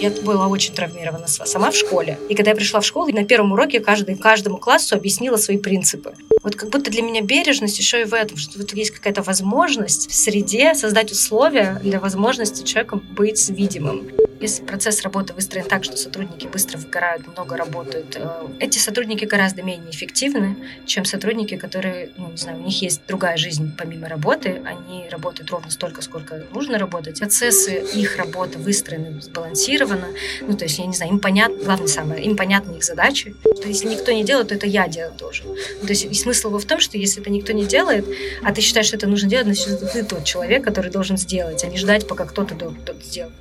Я была очень травмирована сама в школе. И когда я пришла в школу, на первом уроке каждый, каждому классу объяснила свои принципы. Вот как будто для меня бережность еще и в этом, что вот есть какая-то возможность в среде создать условия для возможности человека быть видимым. Если процесс работы выстроен так, что сотрудники быстро выгорают, много работают, э, эти сотрудники гораздо менее эффективны, чем сотрудники, которые, ну, не знаю, у них есть другая жизнь помимо работы, они работают ровно столько, сколько нужно работать. Процессы их работы выстроены сбалансированно, ну, то есть, я не знаю, им понятно, главное самое, им понятны их задачи, что если никто не делает, то это я делать должен. Ну, то есть, смысл в том, что если это никто не делает, а ты считаешь, что это нужно делать, значит, ты тот человек, который должен сделать, а не ждать, пока кто-то сделает.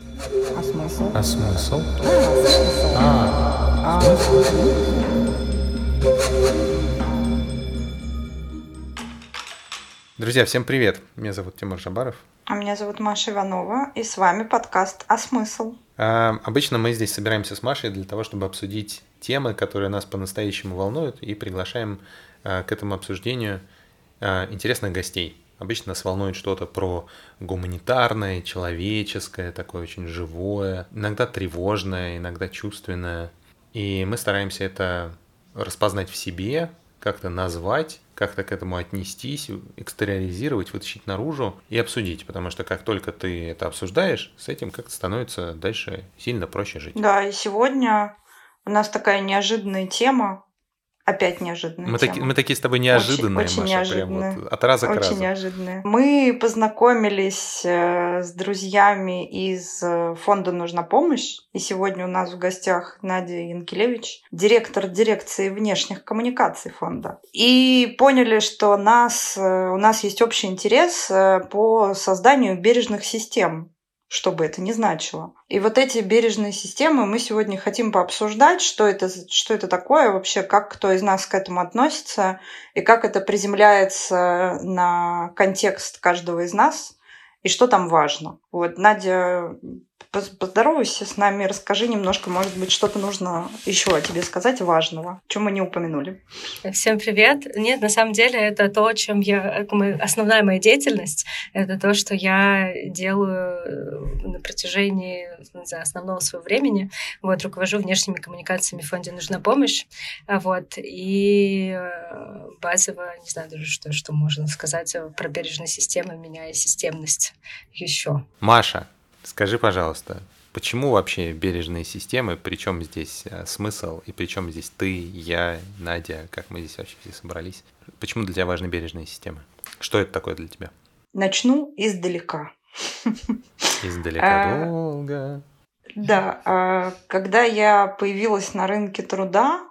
А смысл? А смысл? А, А, Друзья, всем привет! Меня зовут Тимур Жабаров. А меня зовут Маша Иванова, и с вами подкаст «А смысл?». А, Обычно мы здесь собираемся с Машей для того, чтобы обсудить темы, которые нас по-настоящему волнуют, и приглашаем а, к этому обсуждению а, интересных гостей. Обычно нас волнует что-то про гуманитарное, человеческое, такое очень живое, иногда тревожное, иногда чувственное. И мы стараемся это распознать в себе, как-то назвать, как-то к этому отнестись, экстериоризировать, вытащить наружу и обсудить, потому что как только ты это обсуждаешь, с этим как-то становится дальше сильно проще жить. Да, и сегодня у нас такая неожиданная тема, опять неожиданная Мы, тема. таки- мы такие с тобой неожиданные, очень Маша, неожиданные. прям вот от раза к Очень разу. неожиданная. Мы познакомились э, с друзьями из э, фонда «Нужна помощь». И сегодня у нас в гостях Надя Янкелевич, директор дирекции внешних коммуникаций фонда. И поняли, что нас, э, у нас есть общий интерес по созданию бережных систем что бы это ни значило. И вот эти бережные системы мы сегодня хотим пообсуждать, что это, что это такое вообще, как кто из нас к этому относится, и как это приземляется на контекст каждого из нас, и что там важно. Вот, Надя, поздоровайся с нами, расскажи немножко, может быть, что-то нужно еще о тебе сказать важного, чем мы не упомянули. Всем привет. Нет, на самом деле это то, чем я... Основная моя деятельность — это то, что я делаю э, на протяжении не знаю, основного своего времени. Вот, руковожу внешними коммуникациями в фонде «Нужна помощь». А Вот, и э, базово, не знаю даже, что, что можно сказать про бережные системы, меняя системность еще. Маша, скажи, пожалуйста, почему вообще бережные системы, причем здесь э, смысл, и причем здесь ты, я, Надя, как мы здесь вообще все собрались? Почему для тебя важны бережные системы? Что это такое для тебя? Начну издалека. Издалека А, долго. Да, а, когда я появилась на рынке труда,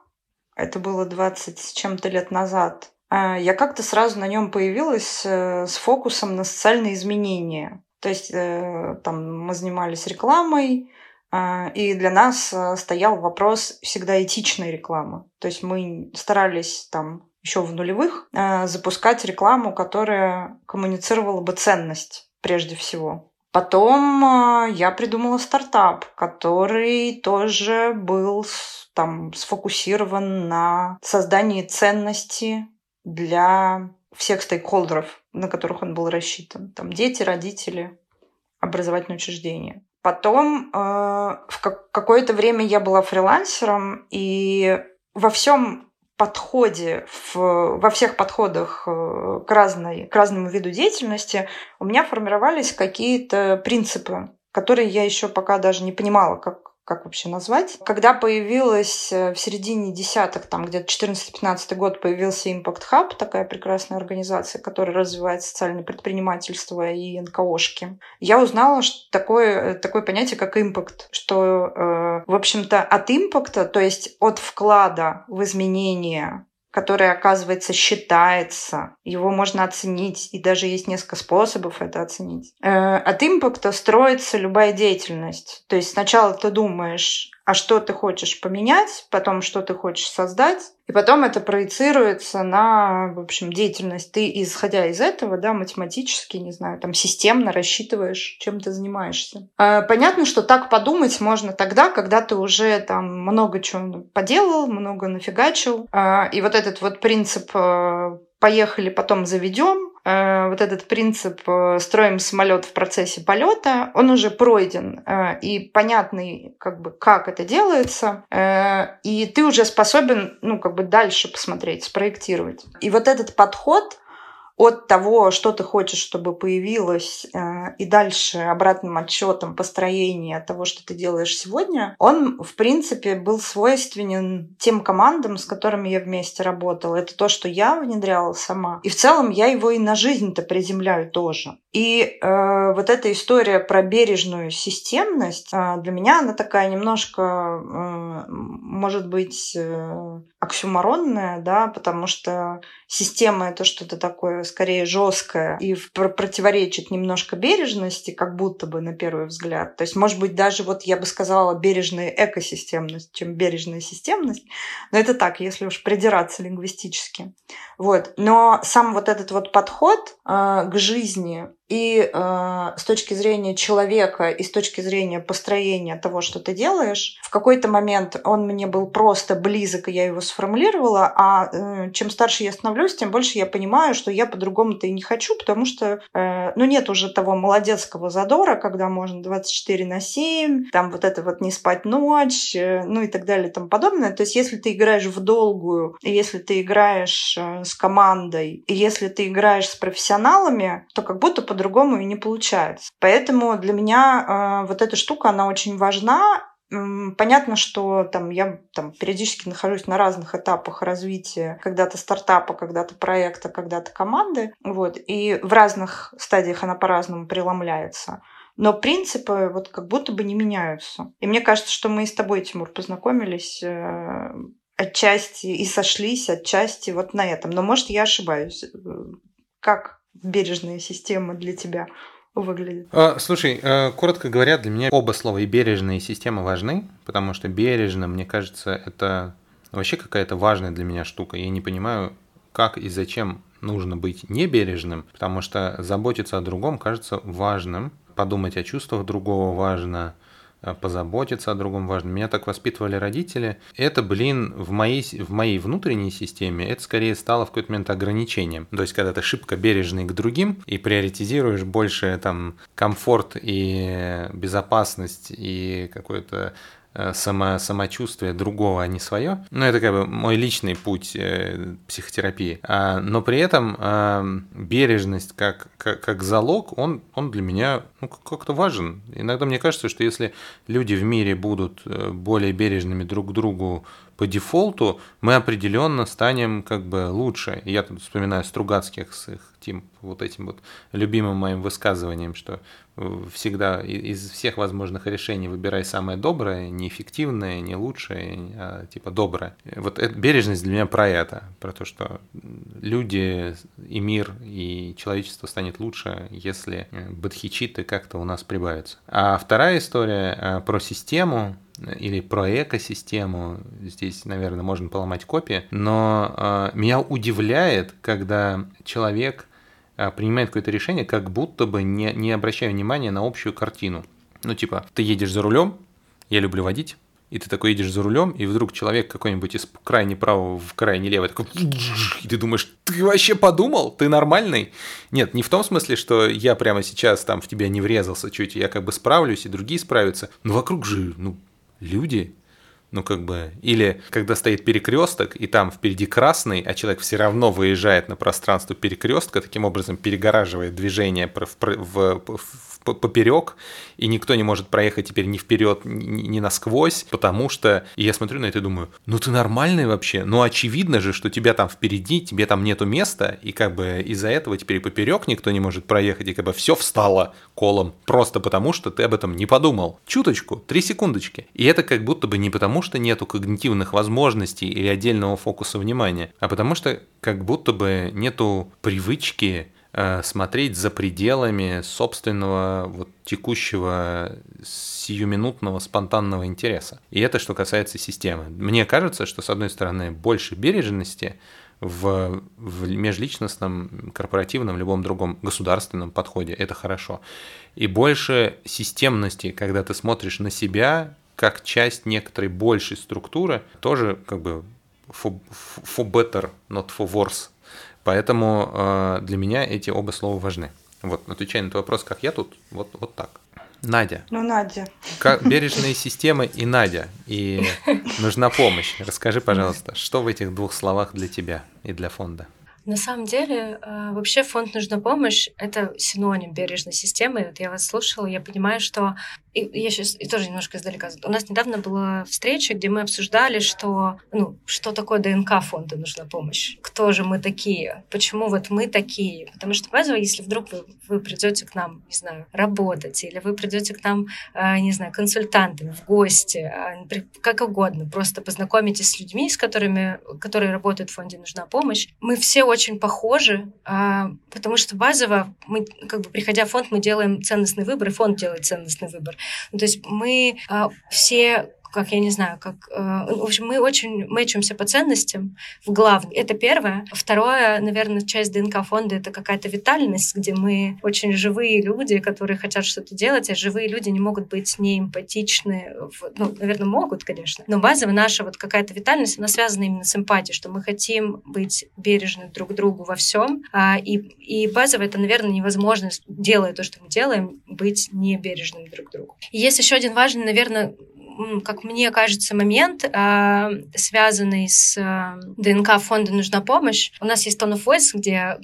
это было 20 с чем-то лет назад, я как-то сразу на нем появилась э, с фокусом на социальные изменения. То есть э, там мы занимались рекламой, а, и для нас э, стоял вопрос всегда этичной рекламы. То есть мы старались там еще в нулевых э, запускать рекламу, которая коммуницировала бы ценность прежде всего. Потом э, я придумала стартап, который тоже был там сфокусирован на создании ценности для всех стейкхолдеров, на которых он был рассчитан. Там дети, родители, образовательные учреждения. Потом э, в как- какое-то время я была фрилансером, и во всем подходе, в- во всех подходах э, к, разной, к разному виду деятельности у меня формировались какие-то принципы, которые я еще пока даже не понимала, как, как вообще назвать. Когда появилась э, в середине десятых, там где-то 14-15 год появился Impact Hub, такая прекрасная организация, которая развивает социальное предпринимательство и НКОшки, я узнала что такое, такое понятие, как импакт, что, э, в общем-то, от импакта, то есть от вклада в изменения которое, оказывается, считается, его можно оценить, и даже есть несколько способов это оценить. Э, От импакта строится любая деятельность. То есть сначала ты думаешь, а что ты хочешь поменять, потом что ты хочешь создать, и потом это проецируется на, в общем, деятельность. Ты, исходя из этого, да, математически, не знаю, там, системно рассчитываешь, чем ты занимаешься. А, Понятно, что так подумать можно тогда, когда ты уже там много чего поделал, много нафигачил. А, И вот этот вот принцип э, «поехали, потом заведем», вот этот принцип э, строим самолет в процессе полета, он уже пройден э, и понятный, как бы, как это делается, э, и ты уже способен, ну, как бы дальше посмотреть, спроектировать. И вот этот подход, от того, что ты хочешь, чтобы появилось, э, и дальше обратным отчетом построения того, что ты делаешь сегодня, он, в принципе, был свойственен тем командам, с которыми я вместе работала. Это то, что я внедряла сама. И в целом я его и на жизнь-то приземляю тоже. И э, вот эта история про бережную системность, э, для меня она такая немножко, э, может быть, э, оксюморонная, да, потому что система это что-то такое скорее жесткое и противоречит немножко бережности, как будто бы на первый взгляд. То есть, может быть, даже вот я бы сказала бережная экосистемность, чем бережная системность. Но это так, если уж придираться лингвистически. Вот. Но сам вот этот вот подход э, к жизни, и э, с точки зрения человека и с точки зрения построения того, что ты делаешь, в какой-то момент он мне был просто близок, и я его сформулировала, а э, чем старше я становлюсь, тем больше я понимаю, что я по-другому-то и не хочу, потому что э, ну, нет уже того молодецкого задора, когда можно 24 на 7, там вот это вот не спать ночь, э, ну и так далее и тому подобное. То есть если ты играешь в долгую, если ты играешь э, с командой, если ты играешь с профессионалами, то как будто по-другому и не получается. Поэтому для меня э, вот эта штука, она очень важна. Понятно, что там, я там, периодически нахожусь на разных этапах развития, когда-то стартапа, когда-то проекта, когда-то команды. Вот, и в разных стадиях она по-разному преломляется. Но принципы вот как будто бы не меняются. И мне кажется, что мы и с тобой, Тимур, познакомились э, отчасти и сошлись отчасти вот на этом. Но, может, я ошибаюсь. Как бережная система для тебя выглядит? А, слушай, а, коротко говоря, для меня оба слова и бережная, и система важны, потому что бережно, мне кажется, это вообще какая-то важная для меня штука. Я не понимаю, как и зачем нужно быть небережным, потому что заботиться о другом кажется важным, подумать о чувствах другого важно, позаботиться о другом важно. Меня так воспитывали родители. Это, блин, в моей, в моей внутренней системе, это скорее стало в какой-то момент ограничением. То есть, когда ты шибко бережный к другим и приоритизируешь больше там комфорт и безопасность и какой-то Э, само, самочувствие другого, а не свое. Ну, это как бы мой личный путь э, психотерапии. А, но при этом э, бережность как, как, как залог, он, он для меня ну, как-то важен. Иногда мне кажется, что если люди в мире будут э, более бережными друг к другу по дефолту, мы определенно станем как бы лучше. Я тут вспоминаю Стругацких с их тем вот этим вот любимым моим высказыванием, что всегда из всех возможных решений выбирай самое доброе, не эффективное, не лучшее, а типа доброе. Вот это, бережность для меня про это, про то, что люди и мир, и человечество станет лучше, если бадхичиты как-то у нас прибавятся. А вторая история э, про систему, или про экосистему, здесь, наверное, можно поломать копии, но э, меня удивляет, когда человек принимает какое-то решение, как будто бы не, не обращая внимания на общую картину. Ну, типа, ты едешь за рулем, я люблю водить, и ты такой едешь за рулем, и вдруг человек какой-нибудь из крайне правого в крайне левый такой, и ты думаешь, ты вообще подумал? Ты нормальный? Нет, не в том смысле, что я прямо сейчас там в тебя не врезался чуть, я как бы справлюсь, и другие справятся, но вокруг же, ну, люди, ну, как бы, или когда стоит перекресток, и там впереди красный, а человек все равно выезжает на пространство перекрестка, таким образом перегораживает движение в, в, в, поперек, и никто не может проехать теперь ни вперед, ни, ни насквозь, потому что и я смотрю на это и думаю, ну ты нормальный вообще, ну очевидно же, что тебя там впереди, тебе там нету места, и как бы из-за этого теперь и поперек никто не может проехать, и как бы все встало колом, просто потому что ты об этом не подумал. Чуточку, три секундочки. И это как будто бы не потому, что нету когнитивных возможностей или отдельного фокуса внимания, а потому что как будто бы нету привычки Э, смотреть за пределами собственного вот текущего сиюминутного спонтанного интереса. И это что касается системы. Мне кажется, что с одной стороны больше бережности в, в межличностном, корпоративном, любом другом государственном подходе, это хорошо. И больше системности, когда ты смотришь на себя как часть некоторой большей структуры, тоже как бы for, for better, not for worse Поэтому э, для меня эти оба слова важны. Вот, отвечая на твой вопрос, как я тут, вот, вот так. Надя. Ну, Надя. Как, бережные системы и Надя. И нужна помощь. Расскажи, пожалуйста, что в этих двух словах для тебя и для фонда? На самом деле, э, вообще фонд «Нужна помощь» — это синоним бережной системы. Вот я вас слушала, я понимаю, что и я сейчас и тоже немножко издалека. У нас недавно была встреча, где мы обсуждали, что, ну, что такое ДНК фонда нужна помощь. Кто же мы такие? Почему вот мы такие? Потому что базово, если вдруг вы, вы придете к нам, не знаю, работать, или вы придете к нам, э, не знаю, консультантами в гости, э, как угодно, просто познакомитесь с людьми, с которыми, которые работают в фонде «Нужна помощь», мы все очень похожи, э, потому что базово мы, как бы, приходя в фонд, мы делаем ценностный выбор, и фонд делает ценностный выбор. Ну, то есть мы э, все как я не знаю, как... Э, в общем, мы очень мэчимся по ценностям в главном. Это первое. Второе, наверное, часть ДНК фонда — это какая-то витальность, где мы очень живые люди, которые хотят что-то делать, а живые люди не могут быть не эмпатичны. Ну, наверное, могут, конечно. Но базово наша вот какая-то витальность, она связана именно с эмпатией, что мы хотим быть бережны друг другу во всем. А, и, и базово это, наверное, невозможно, делая то, что мы делаем, быть не бережным друг другу. И есть еще один важный, наверное, как мне кажется, момент, а, связанный с а, ДНК фонда «Нужна помощь». У нас есть Tone of Voice, где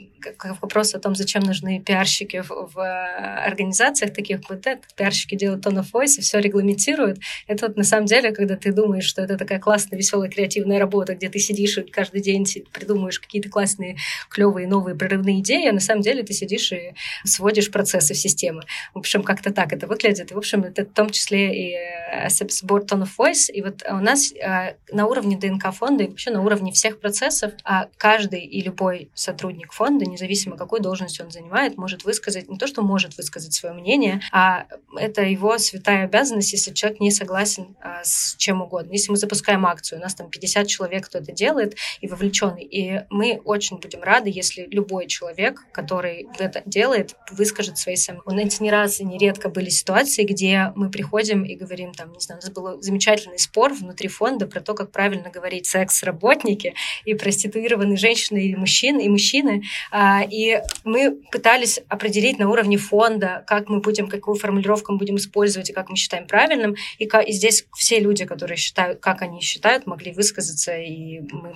вопрос о том, зачем нужны пиарщики в, в организациях таких вот это, пиарщики делают Tone of Voice и все регламентируют. Это вот на самом деле, когда ты думаешь, что это такая классная, веселая, креативная работа, где ты сидишь и каждый день придумываешь какие-то классные, клевые, новые, прорывные идеи, а на самом деле ты сидишь и сводишь процессы в системы. В общем, как-то так это выглядит. И, в общем, это в том числе и сбор Tone of Voice. И вот у нас э, на уровне ДНК фонда и вообще на уровне всех процессов а каждый и любой сотрудник фонда, независимо какой должности он занимает, может высказать, не то, что может высказать свое мнение, а это его святая обязанность, если человек не согласен а, с чем угодно. Если мы запускаем акцию, у нас там 50 человек, кто это делает и вовлеченный, и мы очень будем рады, если любой человек, который это делает, выскажет свои сомнения. У нас не раз и нередко были ситуации, где мы приходим и говорим, там, не знаю, был замечательный спор внутри фонда про то, как правильно говорить секс-работники и проституированные женщины и мужчины, и мужчины. А, и мы пытались определить на уровне фонда, как мы будем, какую формулировку мы будем использовать и как мы считаем правильным. И, и здесь все люди, которые считают, как они считают, могли высказаться, и мы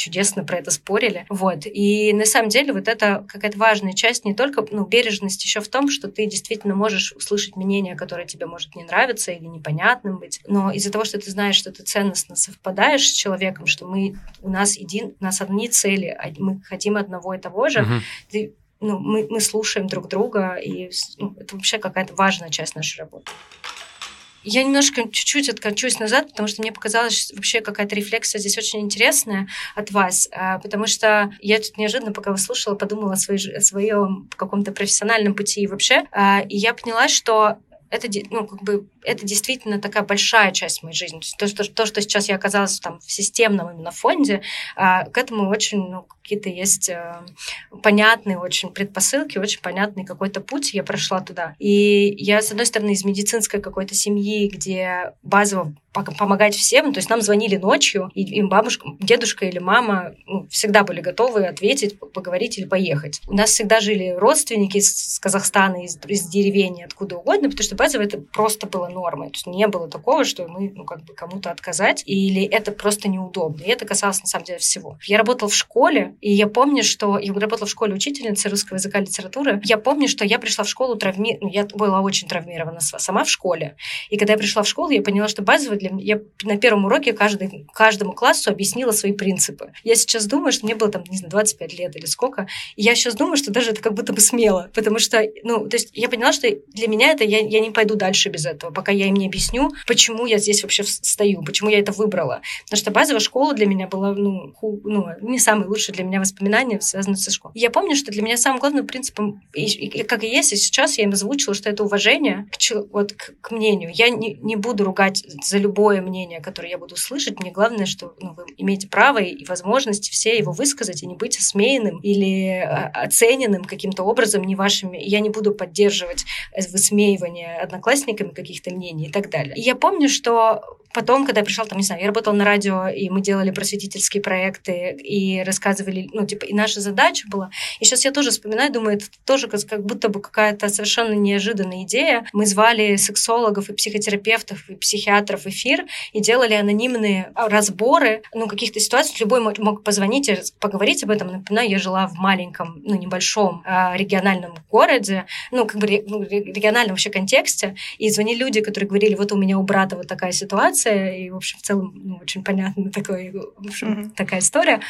чудесно про это спорили. Вот. И на самом деле вот это какая-то важная часть не только ну, бережность еще в том, что ты действительно можешь услышать мнение, которое тебе может не нравиться или непонятным быть, но из-за того, что ты знаешь, что ты ценностно совпадаешь с человеком, что мы у нас един, у нас одни цели, мы хотим одного и того же, угу. ты ну, мы, мы слушаем друг друга, и ну, это вообще какая-то важная часть нашей работы. Я немножко чуть-чуть откачусь назад, потому что мне показалось вообще какая-то рефлексия здесь очень интересная от вас, а, потому что я тут неожиданно, пока вас слушала, подумала о, своей, о своем каком-то профессиональном пути и вообще, а, и я поняла, что это, ну, как бы, это действительно такая большая часть моей жизни. То, что, то, что сейчас я оказалась там в системном именно фонде, а, к этому очень ну, какие-то есть а, понятные очень предпосылки, очень понятный какой-то путь я прошла туда. И я, с одной стороны, из медицинской какой-то семьи, где базово помогать всем. То есть нам звонили ночью, и им бабушка, дедушка или мама ну, всегда были готовы ответить, поговорить или поехать. У нас всегда жили родственники из Казахстана, из, из деревень, откуда угодно, потому что базово это просто было нормой. То есть не было такого, что мы ну, как бы кому-то отказать, или это просто неудобно. И это касалось на самом деле всего. Я работала в школе, и я помню, что я работала в школе учительницы русского языка и литературы. Я помню, что я пришла в школу травми... Ну, я была очень травмирована сама в школе. И когда я пришла в школу, я поняла, что базово для. Я на первом уроке каждый, каждому классу объяснила свои принципы. Я сейчас думаю, что мне было там, не знаю, 25 лет или сколько. И я сейчас думаю, что даже это как будто бы смело. Потому что, ну, то есть я поняла, что для меня это... Я, я не пойду дальше без этого, пока я им не объясню, почему я здесь вообще стою, почему я это выбрала. Потому что базовая школа для меня была, ну, ху, ну не самые лучшие для меня воспоминания, связанные со школой. Я помню, что для меня самым главным принципом, и, и, как и есть, и сейчас я им озвучила, что это уважение к, вот, к, к мнению. Я не, не буду ругать за любое мнение, которое я буду слышать. Мне главное, что ну, вы имеете право и возможность все его высказать и не быть осмеянным или а, оцененным каким-то образом не вашими. Я не буду поддерживать высмеивание одноклассниками каких-то мнение и так далее. И я помню, что Потом, когда я пришла, там, не знаю, я работала на радио, и мы делали просветительские проекты, и рассказывали, ну, типа, и наша задача была. И сейчас я тоже вспоминаю, думаю, это тоже как, будто бы какая-то совершенно неожиданная идея. Мы звали сексологов и психотерапевтов и психиатров в эфир и делали анонимные разборы, ну, каких-то ситуаций. Любой мог, позвонить и поговорить об этом. Напоминаю, я жила в маленьком, ну, небольшом э, региональном городе, ну, как бы ну, региональном вообще контексте, и звонили люди, которые говорили, вот у меня у брата вот такая ситуация, ситуация, и, в общем, в целом ну, очень понятно такой, в общем, mm-hmm. такая история.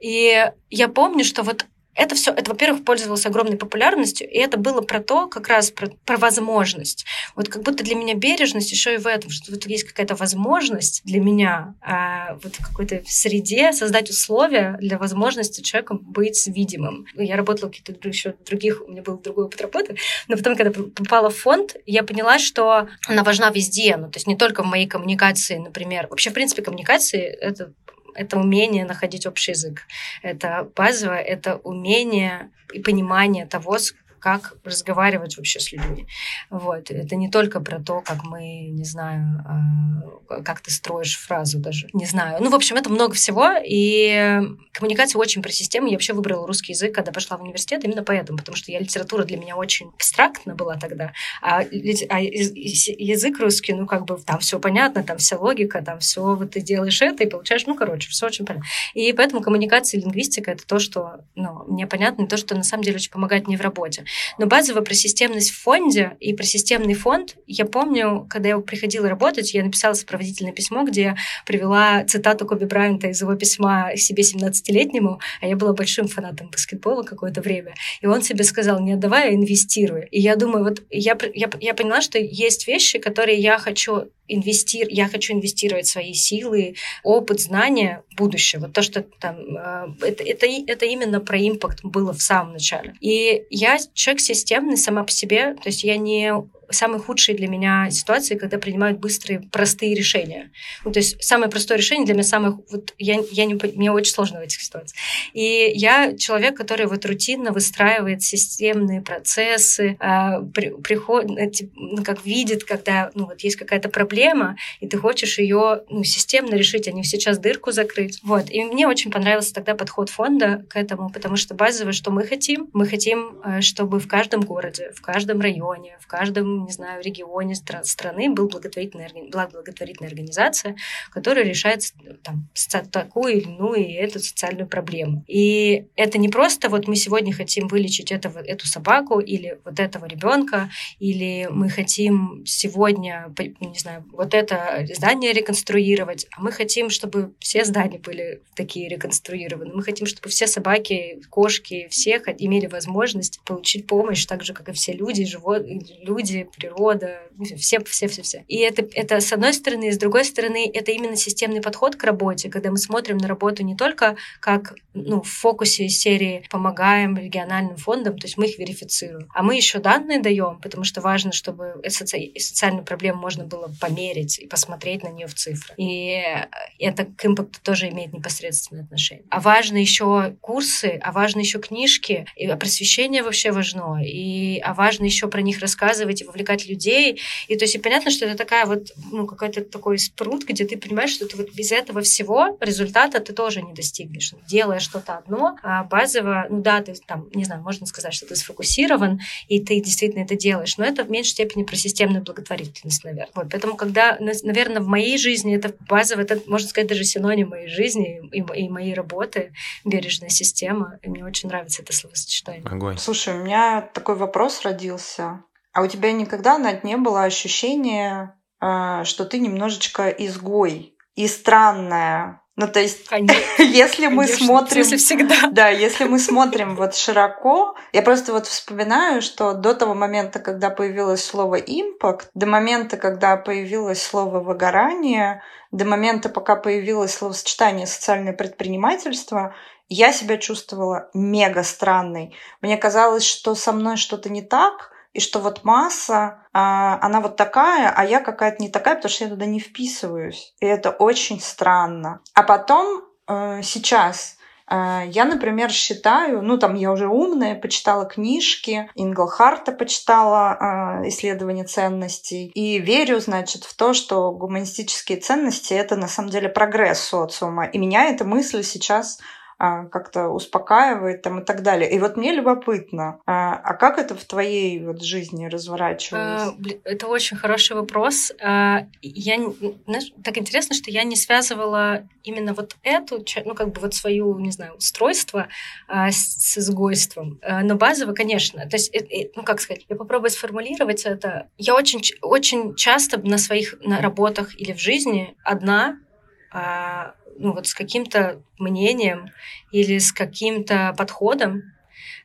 И я помню, что вот это все, это, во-первых, пользовалось огромной популярностью, и это было про то, как раз про, про возможность. Вот как будто для меня бережность еще и в этом, что вот есть какая-то возможность для меня а, вот в какой-то среде создать условия для возможности человека быть видимым. Я работала в каких-то еще других, у меня был другой опыт работы, но потом, когда попала в фонд, я поняла, что она важна везде, ну, то есть не только в моей коммуникации, например. Вообще, в принципе, коммуникации — это это умение находить общий язык. Это базовое, это умение и понимание того, как разговаривать вообще с людьми. Вот. Это не только про то, как мы, не знаю, а, как ты строишь фразу даже, не знаю. Ну, в общем, это много всего, и коммуникация очень про систему. Я вообще выбрала русский язык, когда пошла в университет, именно поэтому, потому что я литература для меня очень абстрактна была тогда, а, а язык русский, ну, как бы там все понятно, там вся логика, там все вот ты делаешь это и получаешь, ну, короче, все очень понятно. И поэтому коммуникация и лингвистика — это то, что ну, мне понятно, и то, что на самом деле очень помогает мне в работе. Но базово про системность в фонде и про системный фонд я помню, когда я приходила работать, я написала сопроводительное письмо, где я привела цитату Коби Брайанта из его письма себе 17-летнему, а я была большим фанатом баскетбола какое-то время. И он себе сказал, не отдавай, а инвестируй. И я думаю, вот я, я, я поняла, что есть вещи, которые я хочу инвестир... я хочу инвестировать свои силы, опыт, знания в будущее. Вот то, что там... Э, это, это, это именно про импакт было в самом начале. И я человек системный сама по себе, то есть я не самые худшие для меня ситуации, когда принимают быстрые, простые решения. Ну, то есть самое простое решение для меня самое... Вот я, я не, мне очень сложно в этих ситуациях. И я человек, который вот рутинно выстраивает системные процессы, э, при, приход, ну, как видит, когда ну, вот есть какая-то проблема, и ты хочешь ее ну, системно решить, а не сейчас дырку закрыть. Вот. И мне очень понравился тогда подход фонда к этому, потому что базовое, что мы хотим, мы хотим, э, чтобы в каждом городе, в каждом районе, в каждом не знаю, регионе стра- страны был благотворительная, была благотворительная организация, которая решает там, такую или иную и эту социальную проблему. И это не просто вот мы сегодня хотим вылечить этого, эту собаку или вот этого ребенка, или мы хотим сегодня, не знаю, вот это здание реконструировать, а мы хотим, чтобы все здания были такие реконструированы. Мы хотим, чтобы все собаки, кошки, все имели возможность получить помощь, так же, как и все люди, животные, люди, природа, все, все, все, все. И это, это с одной стороны, и с другой стороны, это именно системный подход к работе, когда мы смотрим на работу не только как ну, в фокусе серии помогаем региональным фондам, то есть мы их верифицируем, а мы еще данные даем, потому что важно, чтобы соци... социальную проблему можно было померить и посмотреть на нее в цифрах. И это к импакту тоже имеет непосредственное отношение. А важно еще курсы, а важно еще книжки, и просвещение вообще важно, и а важно еще про них рассказывать вовлекать людей. И то есть и понятно, что это такая вот, ну, какой-то такой спрут, где ты понимаешь, что ты вот без этого всего результата ты тоже не достигнешь. Делая что-то одно, а базово, ну да, ты там, не знаю, можно сказать, что ты сфокусирован, и ты действительно это делаешь, но это в меньшей степени про системную благотворительность, наверное. Вот, поэтому, когда, наверное, в моей жизни это базово, это, можно сказать, даже синоним моей жизни и, и моей работы, бережная система, и мне очень нравится это словосочетание. Огонь. Слушай, у меня такой вопрос родился. А у тебя никогда Надь, не было ощущения, э, что ты немножечко изгой и странная? Ну, то есть, если мы Конечно, смотрим... всегда. Да, если мы смотрим вот широко, я просто вот вспоминаю, что до того момента, когда появилось слово «импакт», до момента, когда появилось слово «выгорание», до момента, пока появилось словосочетание «социальное предпринимательство», я себя чувствовала мега странной. Мне казалось, что со мной что-то не так, и что вот масса, а, она вот такая, а я какая-то не такая, потому что я туда не вписываюсь. И это очень странно. А потом э, сейчас А, я, например, считаю, ну там я уже умная, почитала книжки, Инглхарта почитала а, исследование ценностей и верю, значит, в то, что гуманистические ценности это на самом деле прогресс социума. И меня эта мысль сейчас как-то успокаивает там и так далее. И вот мне любопытно, а, а как это в твоей вот жизни разворачивалось? А, это очень хороший вопрос. Я, знаешь, так интересно, что я не связывала именно вот эту, ну как бы вот свою, не знаю, устройство с изгойством. Но базово, конечно. То есть, ну как сказать, я попробую сформулировать это. Я очень, очень часто на своих на работах или в жизни одна ну, вот с каким-то мнением или с каким-то подходом.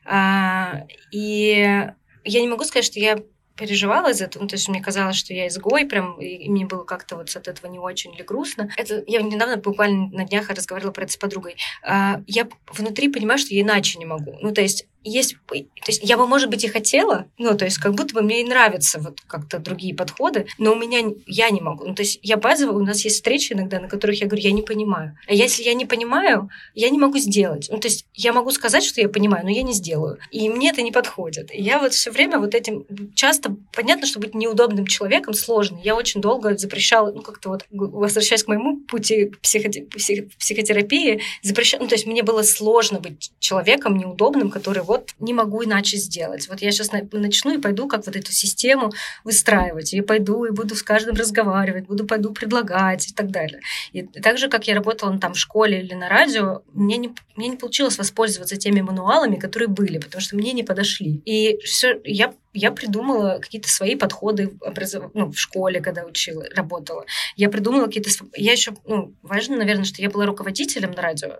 А, и я не могу сказать, что я переживала из этого, ну, то есть мне казалось, что я изгой, прям, и мне было как-то вот от этого не очень или грустно. Это я недавно буквально на днях разговаривала про это с подругой. А, я внутри понимаю, что я иначе не могу. Ну, то есть есть, то есть я бы, может быть, и хотела, ну, то есть как будто бы мне и нравятся вот как-то другие подходы, но у меня, я не могу. Ну, то есть я базово, у нас есть встречи иногда, на которых я говорю, я не понимаю. А если я не понимаю, я не могу сделать. Ну, то есть я могу сказать, что я понимаю, но я не сделаю. И мне это не подходит. И я вот все время вот этим, часто, понятно, что быть неудобным человеком сложно. Я очень долго запрещала, ну, как-то вот, возвращаясь к моему пути психоте, псих, психотерапии, запрещала, ну, то есть мне было сложно быть человеком неудобным, который вот не могу иначе сделать. Вот я сейчас начну и пойду как вот эту систему выстраивать. И пойду и буду с каждым разговаривать, буду пойду предлагать и так далее. И так же, как я работала ну, там в школе или на радио, мне не, мне не получилось воспользоваться теми мануалами, которые были, потому что мне не подошли. И все, я я придумала какие-то свои подходы ну, в школе, когда учила, работала. Я придумала какие-то... Я еще, ну, важно, наверное, что я была руководителем на радио,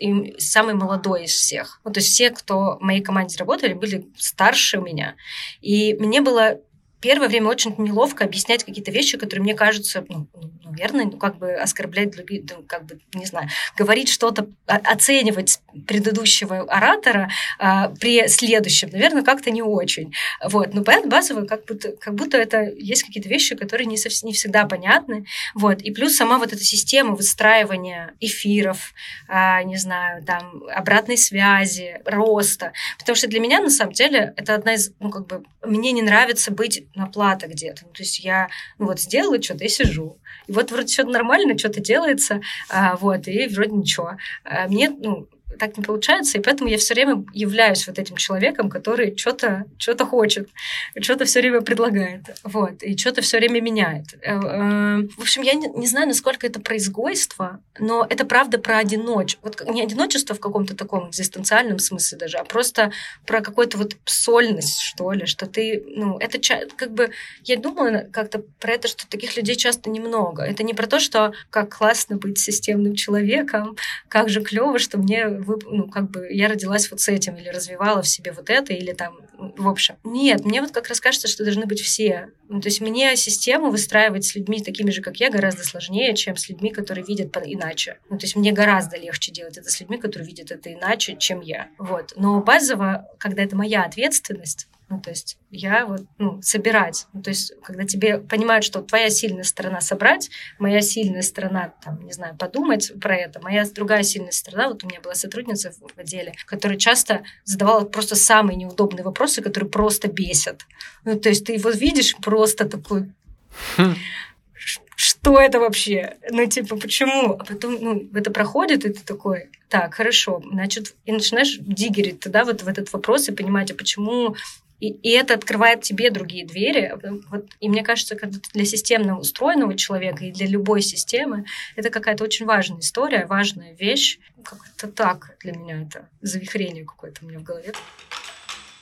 и самый молодой из всех. Ну, то есть все, кто в моей команде работали, были старше меня. И мне было первое время очень неловко объяснять какие-то вещи, которые мне кажутся, ну, ну наверное, ну, как бы оскорблять других, ну, как бы, не знаю, говорить что-то, оценивать предыдущего оратора а, при следующем, наверное, как-то не очень. Вот. Но поэтому базово как будто, как будто это есть какие-то вещи, которые не, совсем, не всегда понятны. Вот. И плюс сама вот эта система выстраивания эфиров, а, не знаю, там, обратной связи, роста. Потому что для меня, на самом деле, это одна из, ну, как бы, мне не нравится быть на плата где-то. Ну, то есть я ну, вот сделала что-то и сижу. И вот вроде что-то нормально, что-то делается, а, вот, и вроде ничего. А мне, ну, так не получается, и поэтому я все время являюсь вот этим человеком, который что-то что хочет, что-то все время предлагает, вот, и что-то все время меняет. Э, э, в общем, я не, не знаю, насколько это произвойство, но это правда про одиночество. Вот не одиночество в каком-то таком экзистенциальном смысле даже, а просто про какую-то вот сольность, что ли, что ты, ну, это как бы, я думала как-то про это, что таких людей часто немного. Это не про то, что как классно быть системным человеком, как же клево, что мне вы, ну, как бы я родилась вот с этим, или развивала в себе вот это, или там, в общем. Нет, мне вот как раз кажется, что должны быть все. Ну, то есть мне систему выстраивать с людьми такими же, как я, гораздо сложнее, чем с людьми, которые видят иначе. Ну, то есть мне гораздо легче делать это с людьми, которые видят это иначе, чем я. Вот. Но базово, когда это моя ответственность, ну, то есть я вот, ну, собирать. Ну, то есть когда тебе понимают, что твоя сильная сторона собрать, моя сильная сторона, там, не знаю, подумать про это, моя другая сильная сторона, вот у меня была сотрудница в отделе, которая часто задавала просто самые неудобные вопросы, которые просто бесят. Ну, то есть ты его видишь просто такой... Хм. Что это вообще? Ну, типа, почему? А потом, ну, это проходит, и ты такой, так, хорошо, значит, и начинаешь дигерить туда вот в этот вопрос и понимать, а почему и, и это открывает тебе другие двери. Вот, и мне кажется, когда для системно устроенного человека и для любой системы это какая-то очень важная история, важная вещь. Как-то так для меня это завихрение какое-то у меня в голове.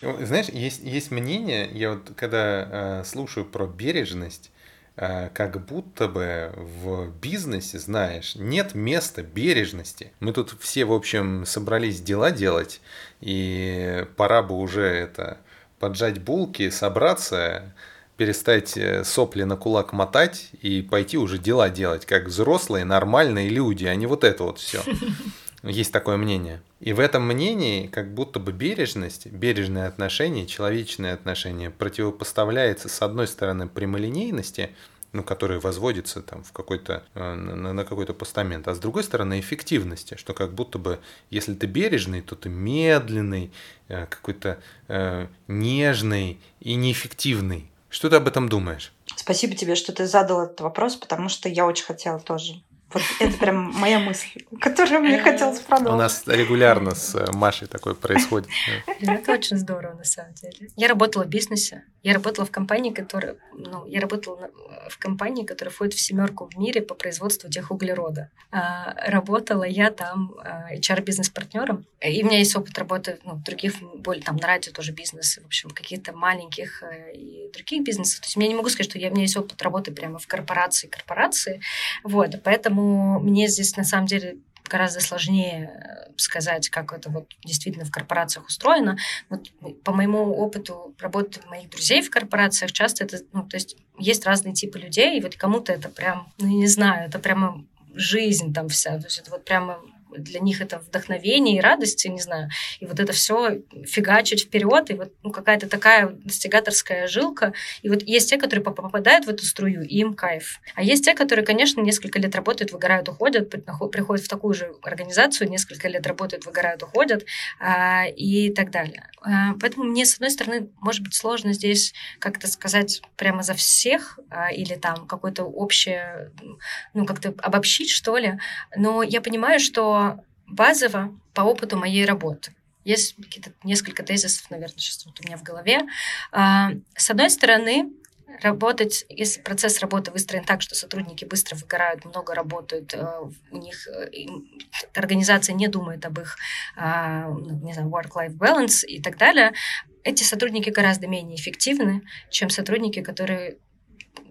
Знаешь, есть, есть мнение, я вот когда э, слушаю про бережность, э, как будто бы в бизнесе, знаешь, нет места бережности. Мы тут все, в общем, собрались дела делать, и пора бы уже это поджать булки, собраться, перестать э, сопли на кулак мотать и пойти уже дела делать, как взрослые нормальные люди, а не вот это вот все. Есть такое мнение. И в этом мнении как будто бы бережность, бережное отношение, человечное отношение противопоставляется с одной стороны прямолинейности, ну, который возводится там в какой-то, э, на, на какой-то постамент, а с другой стороны эффективности, что как будто бы, если ты бережный, то ты медленный, э, какой-то э, нежный и неэффективный. Что ты об этом думаешь? Спасибо тебе, что ты задал этот вопрос, потому что я очень хотела тоже вот это прям моя мысль, которую мне хотелось продолжить. У нас регулярно с э, Машей такое происходит. Это очень здорово, на самом деле. Я работала в бизнесе. Я работала в компании, которая... Ну, я работала в компании, которая входит в семерку в мире по производству техуглерода. А, работала я там HR-бизнес-партнером. И у меня есть опыт работы ну, в других, более там на радио тоже бизнес, в общем, каких-то маленьких э, и других бизнесов. То есть я не могу сказать, что я, у меня есть опыт работы прямо в корпорации, корпорации. Вот, поэтому Поэтому мне здесь на самом деле гораздо сложнее э, сказать, как это вот действительно в корпорациях устроено. Вот по моему опыту работы моих друзей в корпорациях часто это, ну, то есть есть разные типы людей, и вот кому-то это прям, ну, не знаю, это прямо жизнь там вся, то есть это вот прямо для них это вдохновение и радость, не знаю, и вот это все фигачить вперед, и вот ну, какая-то такая достигаторская жилка. И вот есть те, которые попадают в эту струю, и им кайф. А есть те, которые, конечно, несколько лет работают, выгорают, уходят, приходят в такую же организацию, несколько лет работают, выгорают, уходят а, и так далее. А, поэтому мне, с одной стороны, может быть сложно здесь как-то сказать прямо за всех а, или там какое-то общее, ну, как-то обобщить, что ли, но я понимаю, что базово по опыту моей работы. Есть какие-то несколько тезисов, наверное, сейчас вот у меня в голове. А, с одной стороны, работать, если процесс работы выстроен так, что сотрудники быстро выгорают, много работают, э, у них э, организация не думает об их, а, ну, не знаю, work-life balance и так далее, эти сотрудники гораздо менее эффективны, чем сотрудники, которые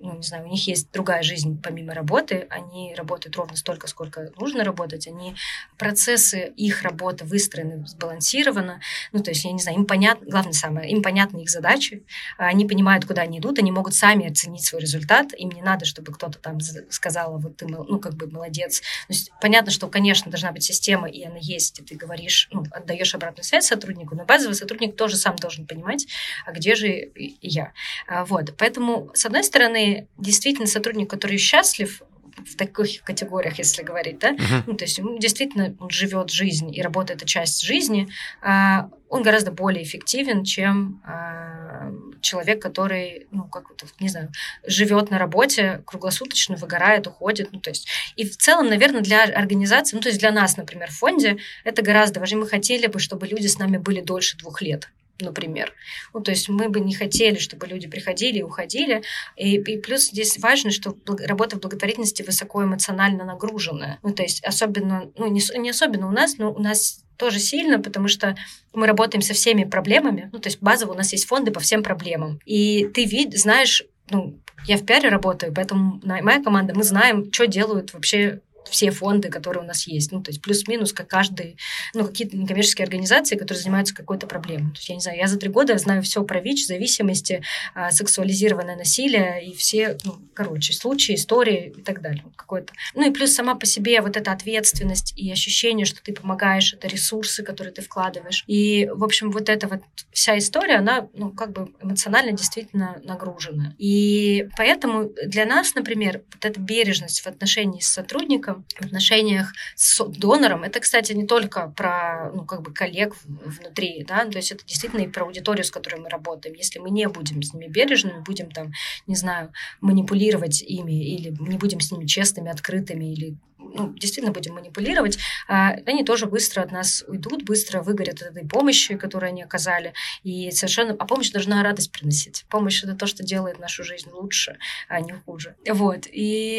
ну, не знаю, у них есть другая жизнь помимо работы, они работают ровно столько, сколько нужно работать, они, процессы их работы выстроены сбалансированно, ну, то есть, я не знаю, им понятно, главное самое, им понятны их задачи, они понимают, куда они идут, они могут сами оценить свой результат, им не надо, чтобы кто-то там сказал, вот ты, ну, как бы молодец. То есть, понятно, что, конечно, должна быть система, и она есть, и ты говоришь, ну, отдаешь обратную связь сотруднику, но базовый сотрудник тоже сам должен понимать, а где же я. А, вот, поэтому, с одной стороны, действительно сотрудник, который счастлив, в таких категориях, если говорить, да, uh-huh. ну, то есть он действительно он живет жизнь и работа это часть жизни, а, он гораздо более эффективен, чем а, человек, который, ну, как вот, не знаю, живет на работе круглосуточно, выгорает, уходит, ну, то есть, и в целом, наверное, для организации, ну, то есть для нас, например, в фонде это гораздо важнее. Мы хотели бы, чтобы люди с нами были дольше двух лет например. Ну, то есть мы бы не хотели, чтобы люди приходили и уходили. И, и плюс здесь важно, что работа в благотворительности высоко эмоционально нагруженная. Ну, то есть особенно, ну, не, не особенно у нас, но у нас тоже сильно, потому что мы работаем со всеми проблемами. Ну, то есть базово у нас есть фонды по всем проблемам. И ты вид, знаешь, ну, я в пиаре работаю, поэтому моя команда, мы знаем, что делают вообще все фонды, которые у нас есть. Ну, то есть плюс-минус, как каждый, ну, какие-то некоммерческие организации, которые занимаются какой-то проблемой. То есть, я не знаю, я за три года знаю все про ВИЧ, зависимости, а, сексуализированное насилие и все, ну, короче, случаи, истории и так далее. Какой-то. Ну, и плюс сама по себе вот эта ответственность и ощущение, что ты помогаешь, это ресурсы, которые ты вкладываешь. И, в общем, вот эта вот вся история, она, ну, как бы эмоционально действительно нагружена. И поэтому для нас, например, вот эта бережность в отношении с сотрудником, в отношениях с донором. Это, кстати, не только про ну, как бы коллег внутри, да, то есть это действительно и про аудиторию, с которой мы работаем. Если мы не будем с ними бережными, будем там, не знаю, манипулировать ими или не будем с ними честными, открытыми или ну, действительно будем манипулировать, а, они тоже быстро от нас уйдут, быстро выгорят от этой помощи, которую они оказали. И совершенно... А помощь должна радость приносить. Помощь — это то, что делает нашу жизнь лучше, а не хуже. Вот. И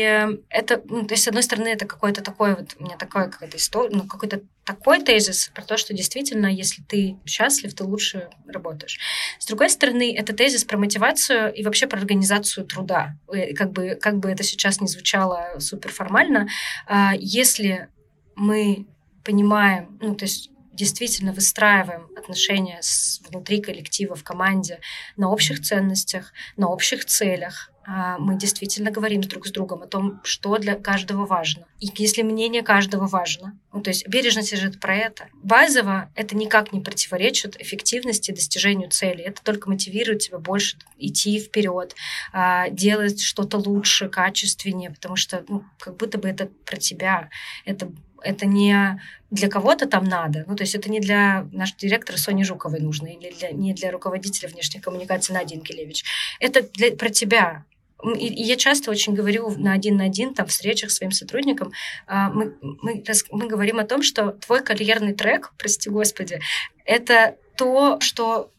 это, ну, то есть, с одной стороны, это какой-то такой вот, у меня такая какая-то история, ну, какой-то такой тезис про то, что действительно, если ты счастлив, ты лучше работаешь. С другой стороны, это тезис про мотивацию и вообще про организацию труда. Как бы, как бы это сейчас не звучало суперформально, а, если мы понимаем, ну, то есть действительно выстраиваем отношения с, внутри коллектива, в команде на общих ценностях, на общих целях, а, мы действительно говорим друг с другом о том, что для каждого важно. И если мнение каждого важно, ну, то есть бережность же про это. Базово это никак не противоречит эффективности достижению цели. Это только мотивирует тебя больше идти вперед, а, делать что-то лучше, качественнее, потому что ну, как будто бы это про тебя. Это это не для кого-то там надо, ну, то есть это не для нашего директора Сони Жуковой нужно, или для, не для руководителя внешних коммуникаций Нади Инкелевич. Это для, про тебя, и, я часто очень говорю на один на один, там, встречах с своим сотрудникам, а, мы, мы, мы говорим о том, что твой карьерный трек, прости господи, это то, что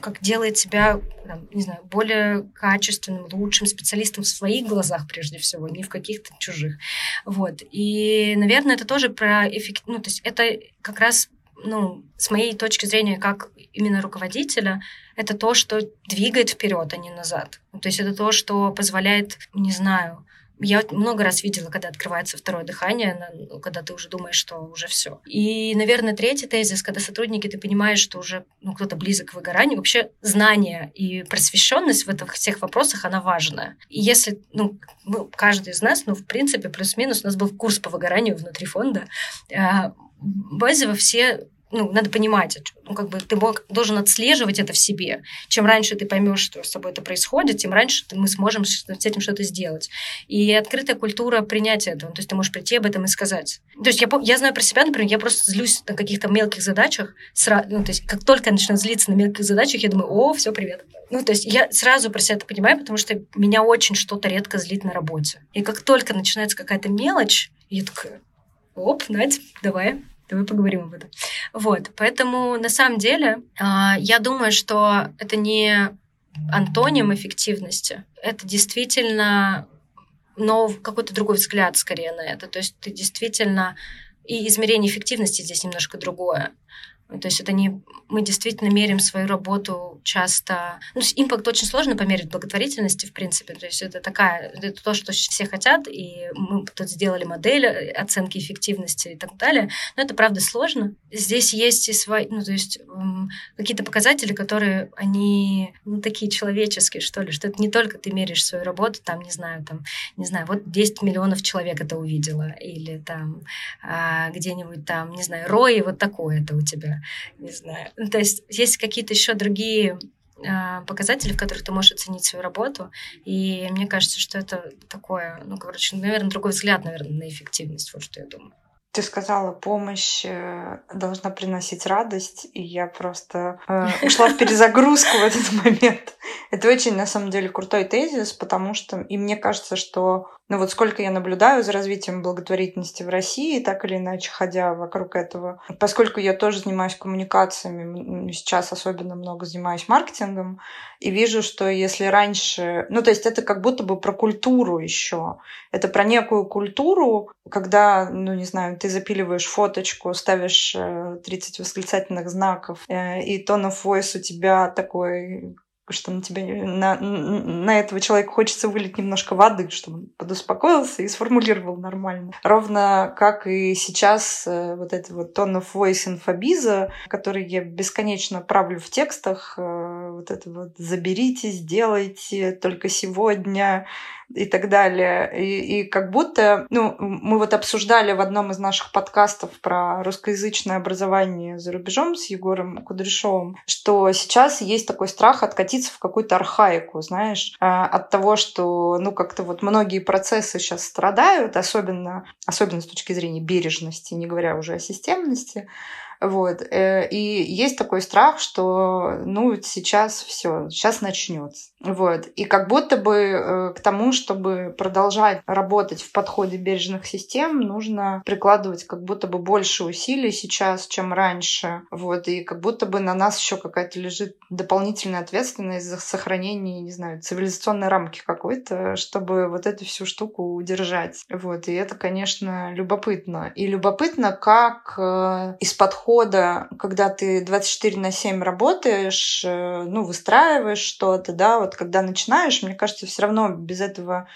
как делает тебя, там, не знаю, более качественным, лучшим специалистом в своих глазах прежде всего, не в каких-то чужих. Вот. И, наверное, это тоже про эффект... Ну, то есть это как раз ну, с моей точки зрения, как именно руководителя, это то, что двигает вперед, а не назад. То есть это то, что позволяет, не знаю, я много раз видела, когда открывается второе дыхание, ну, когда ты уже думаешь, что уже все. И, наверное, третий тезис, когда сотрудники, ты понимаешь, что уже ну, кто-то близок к выгоранию, вообще знание и просвещенность в этих всех вопросах, она важная. И если, ну, мы, каждый из нас, ну, в принципе, плюс-минус, у нас был курс по выгоранию внутри фонда, а, базово все ну, надо понимать, ну, как бы ты должен отслеживать это в себе. Чем раньше ты поймешь, что с тобой это происходит, тем раньше мы сможем с этим что-то сделать. И открытая культура принятия этого. То есть ты можешь прийти об этом и сказать. То есть я, я знаю про себя, например, я просто злюсь на каких-то мелких задачах. Сра... Ну, то есть как только я начинаю злиться на мелких задачах, я думаю, о, все, привет. Ну, то есть я сразу про себя это понимаю, потому что меня очень что-то редко злит на работе. И как только начинается какая-то мелочь, я такая, оп, Надь, давай, Давай поговорим об этом. Вот, поэтому на самом деле а, я думаю, что это не антоним эффективности, это действительно но какой-то другой взгляд скорее на это. То есть ты действительно и измерение эффективности здесь немножко другое. То есть это не... Мы действительно меряем свою работу часто... Ну, импакт очень сложно померить благотворительности, в принципе. То есть это такая... Это то, что все хотят, и мы тут сделали модель оценки эффективности и так далее. Но это, правда, сложно. Здесь есть и свои... Ну, то есть какие-то показатели, которые, они ну, такие человеческие, что ли, что это не только ты меряешь свою работу, там, не знаю, там, не знаю, вот 10 миллионов человек это увидело, или там а, где-нибудь там, не знаю, рой, вот такое это у тебя не знаю. Ну, то есть есть какие-то еще другие а, показатели, в которых ты можешь оценить свою работу. И мне кажется, что это такое, ну, короче, наверное, другой взгляд, наверное, на эффективность, вот что я думаю. Ты сказала, помощь э, должна приносить радость, и я просто э, ушла в перезагрузку в этот момент. Это очень, на самом деле, крутой тезис, потому что, и мне кажется, что ну вот сколько я наблюдаю за развитием благотворительности в России, так или иначе ходя вокруг этого, поскольку я тоже занимаюсь коммуникациями, сейчас особенно много занимаюсь маркетингом, и вижу, что если раньше, ну то есть это как будто бы про культуру еще, это про некую культуру, когда, ну не знаю, ты запиливаешь фоточку, ставишь 30 э, восклицательных знаков, э, и tone of voice у тебя такой что на тебя на, на этого человека хочется вылить немножко воды, чтобы он подуспокоился и сформулировал нормально. Ровно как и сейчас э, вот это вот tone of voice инфобиза, который я бесконечно правлю в текстах, э, вот это вот заберите, сделайте, только сегодня, и так далее. И, и как будто, ну, мы вот обсуждали в одном из наших подкастов про русскоязычное образование за рубежом с Егором Кудряшовым, что сейчас есть такой страх откатиться в какую-то архаику, знаешь, а, от того, что, ну, как-то вот многие процессы сейчас страдают, особенно, особенно с точки зрения бережности, не говоря уже о системности, вот. Э, и есть такой страх, что ну сейчас все, сейчас начнется. Вот. И как будто бы э, к тому, чтобы продолжать работать в подходе бережных систем, нужно прикладывать как будто бы больше усилий сейчас, чем раньше. Вот. И как будто бы на нас еще какая-то лежит дополнительная ответственность за сохранение, не знаю, цивилизационной рамки какой-то, чтобы вот эту всю штуку удержать. Вот. И это, конечно, любопытно. И любопытно, как э, из подхода, когда ты 24 на 7 работаешь, ну, выстраиваешь что-то, да, вот когда начинаешь, мне кажется, все равно без этого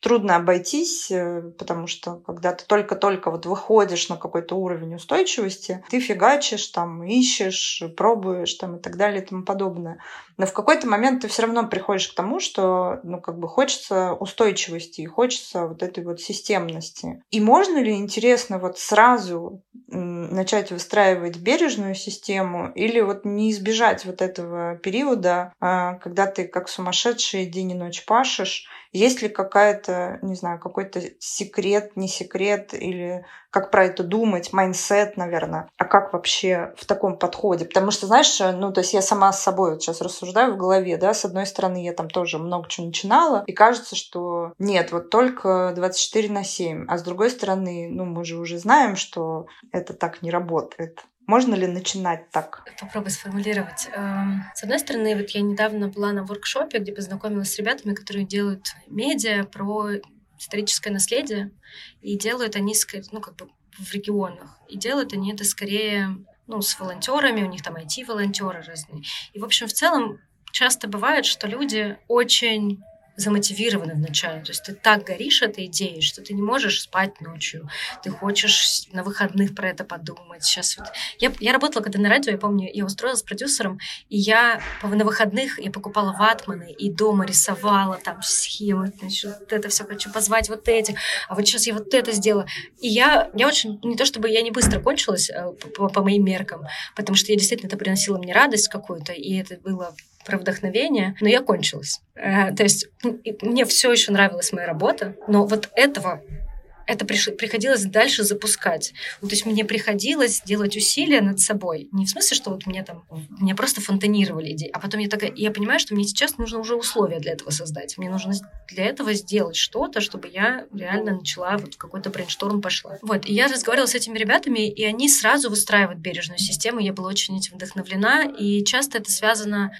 трудно обойтись, э, потому что когда ты только-только вот выходишь на какой-то уровень устойчивости, ты фигачишь, там, ищешь, пробуешь там, и так далее и тому подобное. Но в какой-то момент ты все равно приходишь к тому, что ну, как бы хочется устойчивости и хочется вот этой вот системности. И можно ли, интересно, вот сразу начать выстраивать бережную систему или вот не избежать вот этого периода, а, когда ты как сумасшедший день и ночь пашешь, есть ли какая-то, не знаю, какой-то секрет, не секрет, или как про это думать, mindset, наверное, а как вообще в таком подходе? Потому что, знаешь, ну, то есть я сама с собой вот сейчас рассуждаю в голове, да, с одной стороны, я там тоже много чего начинала, и кажется, что нет, вот только 24 на 7, а с другой стороны, ну, мы же уже знаем, что это так не работает. Можно ли начинать так? Попробуй сформулировать. Эм, с одной стороны, вот я недавно была на воркшопе, где познакомилась с ребятами, которые делают медиа про историческое наследие, и делают они, ну, как бы в регионах. И делают они это скорее ну, с волонтерами, у них там IT-волонтеры разные. И, в общем, в целом часто бывает, что люди очень замотивированы вначале. То есть ты так горишь этой идеей, что ты не можешь спать ночью. Ты хочешь на выходных про это подумать. Сейчас вот... Я, я работала когда на радио, я помню, я устроилась продюсером, и я на выходных я покупала ватманы и дома рисовала там схемы. Значит, вот это все хочу позвать вот этих. А вот сейчас я вот это сделала. И я, я очень... Не то чтобы я не быстро кончилась э, по, по моим меркам, потому что я действительно это приносило мне радость какую-то, и это было про вдохновение, но я кончилась. Э, то есть мне все еще нравилась моя работа, но вот этого это приходилось дальше запускать. Ну, то есть мне приходилось делать усилия над собой. Не в смысле, что вот мне там, мне просто фонтанировали идеи, а потом я такая, я понимаю, что мне сейчас нужно уже условия для этого создать. Мне нужно для этого сделать что-то, чтобы я реально начала вот какой-то брейншторм пошла. Вот, и я разговаривала с этими ребятами, и они сразу выстраивают бережную систему. Я была очень этим вдохновлена, и часто это связано,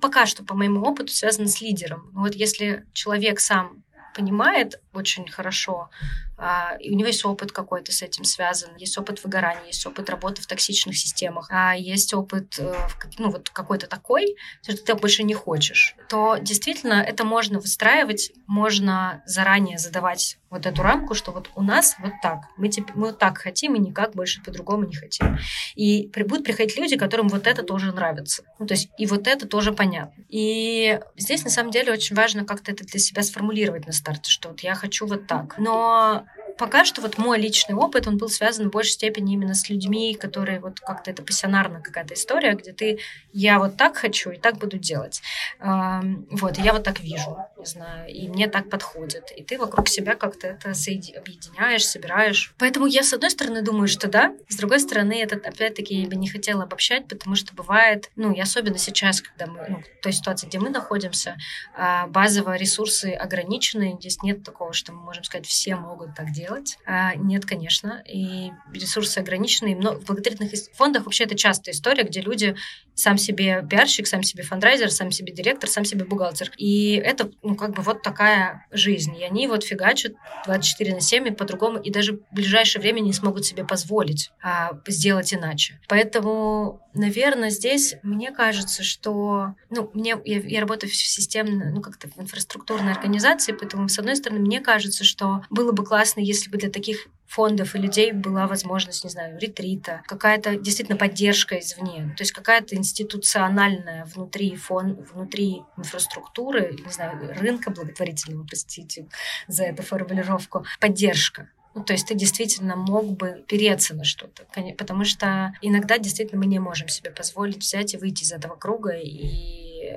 пока что по моему опыту, связано с лидером. Вот если человек сам понимает очень хорошо, а, и у него есть опыт какой-то с этим связан, есть опыт выгорания, есть опыт работы в токсичных системах, а есть опыт, э, ну вот какой-то такой, что ты больше не хочешь, то действительно это можно выстраивать, можно заранее задавать вот эту рамку, что вот у нас вот так, мы, типа, мы вот так хотим и никак больше по-другому не хотим. И будут приходить люди, которым вот это тоже нравится. Ну, то есть и вот это тоже понятно. И здесь на самом деле очень важно как-то это для себя сформулировать на старте, что вот я хочу вот так. Но пока что вот мой личный опыт, он был связан в большей степени именно с людьми, которые вот как-то это пассионарная какая-то история, где ты, я вот так хочу и так буду делать. Вот, и я вот так вижу, не знаю, и мне так подходит. И ты вокруг себя как-то это объединяешь, собираешь. Поэтому я, с одной стороны, думаю, что да, с другой стороны, это, опять-таки, я бы не хотела обобщать, потому что бывает, ну, и особенно сейчас, когда мы, ну, в той ситуации, где мы находимся, а, базовые ресурсы ограничены, здесь нет такого, что мы можем сказать, все могут так делать, делать? А, нет, конечно. И ресурсы ограничены. И много, в благотворительных фондах вообще это частая история, где люди сам себе пиарщик, сам себе фандрайзер, сам себе директор, сам себе бухгалтер. И это, ну, как бы вот такая жизнь. И они вот фигачат 24 на 7 и по-другому, и даже в ближайшее время не смогут себе позволить а, сделать иначе. Поэтому, наверное, здесь мне кажется, что, ну, мне, я, я работаю в системной, ну, как-то в инфраструктурной организации, поэтому, с одной стороны, мне кажется, что было бы классно, если бы для таких фондов и людей была возможность, не знаю, ретрита, какая-то действительно поддержка извне, то есть какая-то институциональная внутри фон, внутри инфраструктуры, не знаю, рынка благотворительного, простите за эту формулировку, поддержка. Ну, то есть ты действительно мог бы переться на что-то, потому что иногда действительно мы не можем себе позволить взять и выйти из этого круга и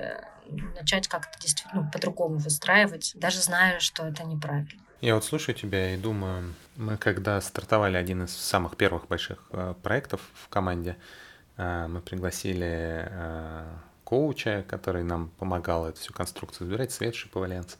начать как-то действительно ну, по-другому выстраивать, даже зная, что это неправильно. Я вот слушаю тебя и думаю, мы когда стартовали один из самых первых больших э, проектов в команде, э, мы пригласили э, коуча, который нам помогал эту всю конструкцию забирать, Свет Шиповаленц.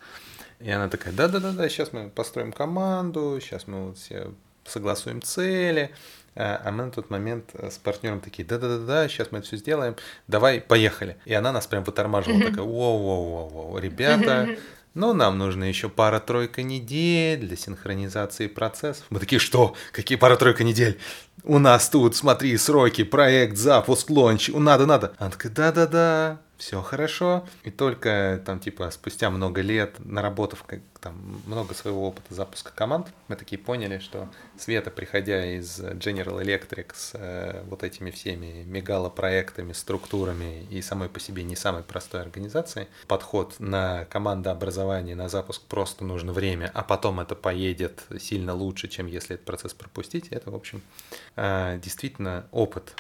И она такая, да-да-да, сейчас мы построим команду, сейчас мы вот все согласуем цели. А мы на тот момент с партнером такие, да-да-да, сейчас мы это все сделаем, давай, поехали. И она нас прям вытормаживала, такая, воу-воу-воу, ребята, но нам нужно еще пара-тройка недель для синхронизации процессов. Мы такие, что? Какие пара-тройка недель? У нас тут, смотри, сроки, проект, запуск, лонч, надо, надо. Она такая, да-да-да, все хорошо. И только там, типа, спустя много лет, наработав как, там, много своего опыта запуска команд, мы такие поняли, что Света, приходя из General Electric с э, вот этими всеми мегалопроектами, структурами и самой по себе не самой простой организацией, подход на командообразование, на запуск просто нужно время, а потом это поедет сильно лучше, чем если этот процесс пропустить, это, в общем, э, действительно опыт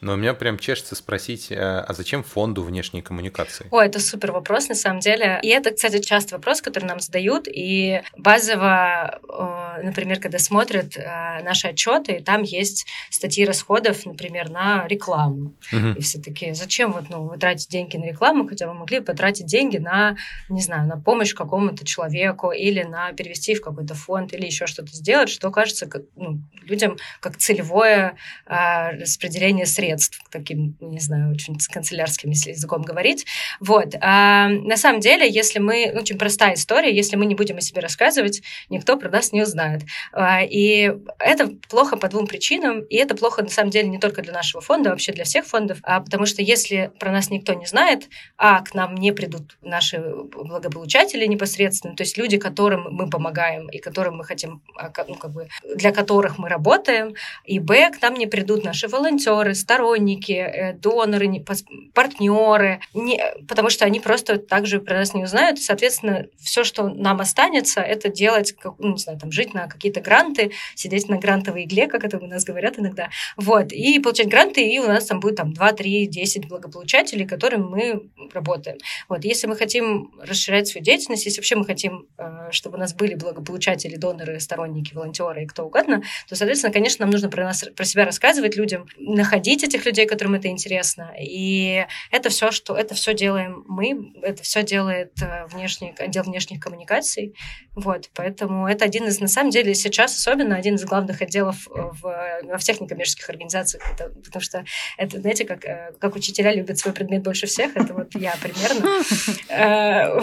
но у меня прям чешется спросить, э, а зачем фонду внешние коммуникации? О, это супер вопрос, на самом деле. И это, кстати, часто вопрос, который нам задают. И базово, э, например, когда смотрят э, наши отчеты, там есть статьи расходов, например, на рекламу. Угу. И все таки зачем вот, ну, вы тратите деньги на рекламу, хотя вы могли потратить деньги на, не знаю, на помощь какому-то человеку или на перевести в какой-то фонд или еще что-то сделать, что кажется как, ну, людям как целевое распределение средств средств, таким, не знаю, очень канцелярским, если языком говорить. Вот. А, на самом деле, если мы, ну, очень простая история, если мы не будем о себе рассказывать, никто про нас не узнает. А, и это плохо по двум причинам, и это плохо, на самом деле, не только для нашего фонда, а вообще для всех фондов, а потому что если про нас никто не знает, а к нам не придут наши благополучатели непосредственно, то есть люди, которым мы помогаем и которым мы хотим, а, ну, как бы, для которых мы работаем, и б, к нам не придут наши волонтеры, сторонники, э, доноры, партнеры, не, потому что они просто также про нас не узнают. соответственно, все, что нам останется, это делать, ну, не знаю, там, жить на какие-то гранты, сидеть на грантовой игле, как это у нас говорят иногда, вот, и получать гранты, и у нас там будет там 2, 3, 10 благополучателей, которым мы работаем. Вот, если мы хотим расширять свою деятельность, если вообще мы хотим, э, чтобы у нас были благополучатели, доноры, сторонники, волонтеры и кто угодно, то, соответственно, конечно, нам нужно про, нас, про себя рассказывать людям, находить этих людей, которым это интересно. И это все, что это все делаем мы, это все делает э, внешний, отдел внешних коммуникаций. Вот, поэтому это один из, на самом деле, сейчас особенно один из главных отделов в, во всех некоммерческих организациях, это, потому что это, знаете, как, э, как учителя любят свой предмет больше всех, это вот я примерно. Э,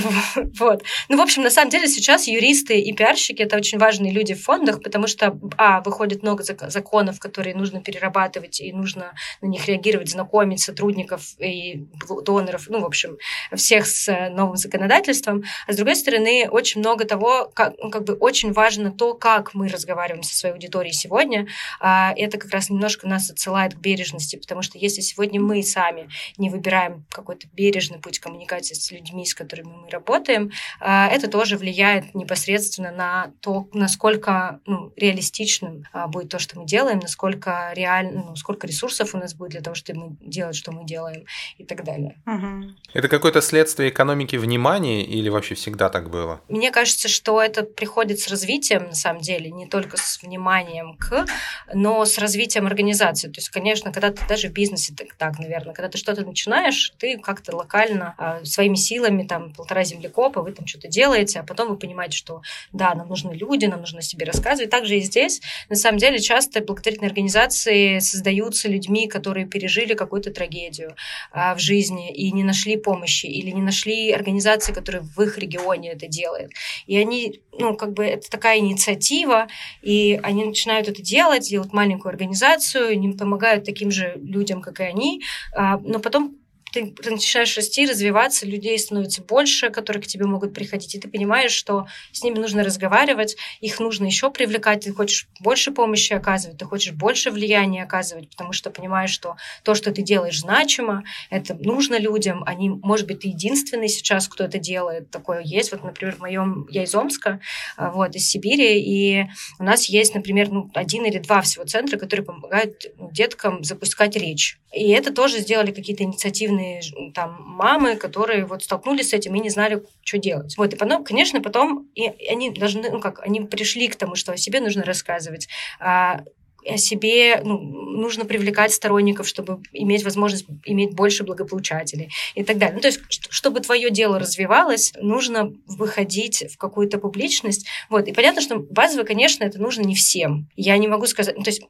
вот. Ну, в общем, на самом деле сейчас юристы и пиарщики — это очень важные люди в фондах, потому что, а, выходит много законов, которые нужно перерабатывать, и нужно на них реагировать, знакомить сотрудников и доноров, ну, в общем, всех с э, новым законодательством. А с другой стороны, очень много того, как, ну, как бы очень важно то, как мы разговариваем со своей аудиторией сегодня. А это как раз немножко нас отсылает к бережности, потому что если сегодня мы сами не выбираем какой-то бережный путь коммуникации с людьми, с которыми мы работаем, а, это тоже влияет непосредственно на то, насколько ну, реалистичным а, будет то, что мы делаем, насколько реально, ну, сколько ресурсов у нас будет для того, чтобы делать, что мы делаем и так далее. Угу. Это какое-то следствие экономики внимания или вообще всегда так было? Мне кажется, что это приходит с развитием, на самом деле, не только с вниманием к, но с развитием организации. То есть, конечно, когда ты даже в бизнесе так, так наверное, когда ты что-то начинаешь, ты как-то локально а, своими силами, там, полтора землекопа, вы там что-то делаете, а потом вы понимаете, что да, нам нужны люди, нам нужно себе рассказывать. Также и здесь, на самом деле, часто благотворительные организации создаются людьми, которые пережили какую-то трагедию а, в жизни и не нашли помощи, или не нашли организации, которые в их регионе это делают. И они, ну, как бы это такая инициатива, и они начинают это делать, делают маленькую организацию, они помогают таким же людям, как и они, а, но потом ты начинаешь расти, развиваться, людей становится больше, которые к тебе могут приходить, и ты понимаешь, что с ними нужно разговаривать, их нужно еще привлекать, ты хочешь больше помощи оказывать, ты хочешь больше влияния оказывать, потому что понимаешь, что то, что ты делаешь, значимо, это нужно людям, они, может быть, ты единственный сейчас, кто это делает, такое есть. Вот, например, в моем, я из Омска, а, вот, из Сибири, и у нас есть, например, ну, один или два всего центра, которые помогают деткам запускать речь. И это тоже сделали какие-то инициативные разные там мамы, которые вот столкнулись с этим и не знали, что делать. Вот, и потом, конечно, потом и они должны, ну как, они пришли к тому, что о себе нужно рассказывать, а о себе ну, нужно привлекать сторонников, чтобы иметь возможность иметь больше благополучателей и так далее. Ну, то есть, чтобы твое дело развивалось, нужно выходить в какую-то публичность. Вот. И понятно, что базово, конечно, это нужно не всем. Я не могу сказать... Ну, то есть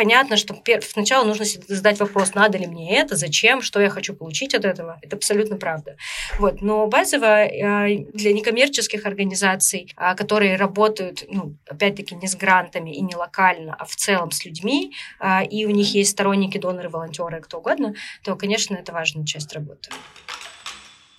понятно, что сначала нужно задать вопрос, надо ли мне это, зачем, что я хочу получить от этого. Это абсолютно правда. Вот. Но базово э, для некоммерческих организаций, а, которые работают, ну, опять-таки, не с грантами и не локально, а в целом с людьми, а, и у них есть сторонники, доноры, волонтеры, кто угодно, то, конечно, это важная часть работы.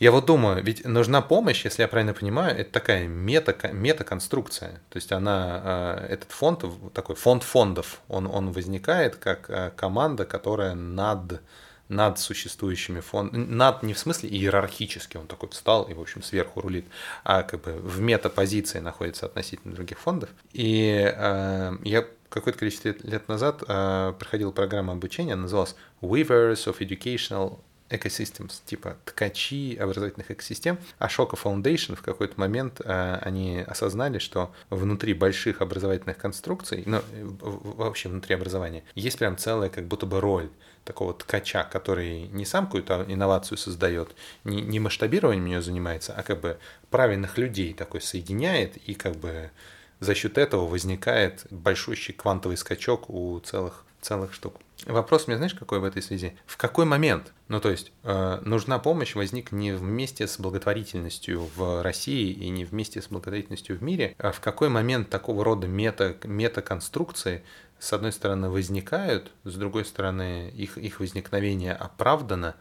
Я вот думаю, ведь нужна помощь, если я правильно понимаю, это такая мета, метаконструкция. То есть она, а, этот фонд, такой фонд фондов, он, он возникает как а, команда, которая над, над существующими фондами, над не в смысле иерархически, он такой встал и, в общем, сверху рулит, а как бы в метапозиции находится относительно других фондов. И э, я какое-то количество лет, назад проходил программу обучения, она называлась Weavers of Educational Ecosystems, типа ткачи образовательных экосистем. А Шока Foundation в какой-то момент э, они осознали, что внутри больших образовательных конструкций, ну, вообще внутри образования, есть прям целая как будто бы роль такого ткача, который не сам какую-то инновацию создает, не, не масштабированием ее занимается, а как бы правильных людей такой соединяет и как бы за счет этого возникает большущий квантовый скачок у целых, целых штук. Вопрос меня, знаешь, какой в этой связи? В какой момент? Ну, то есть, э, нужна помощь возник не вместе с благотворительностью в России и не вместе с благотворительностью в мире, а в какой момент такого рода мета, метаконструкции, с одной стороны, возникают, с другой стороны, их, их возникновение оправдано,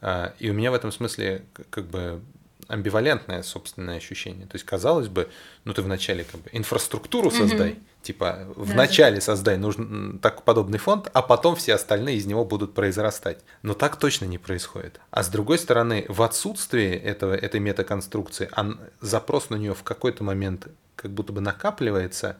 э, и у меня в этом смысле как бы амбивалентное собственное ощущение. То есть, казалось бы, ну ты вначале как бы инфраструктуру создай, mm-hmm. типа вначале да. создай нужен так подобный фонд, а потом все остальные из него будут произрастать. Но так точно не происходит. А с другой стороны, в отсутствии этого, этой метаконструкции, он, запрос на нее в какой-то момент как будто бы накапливается,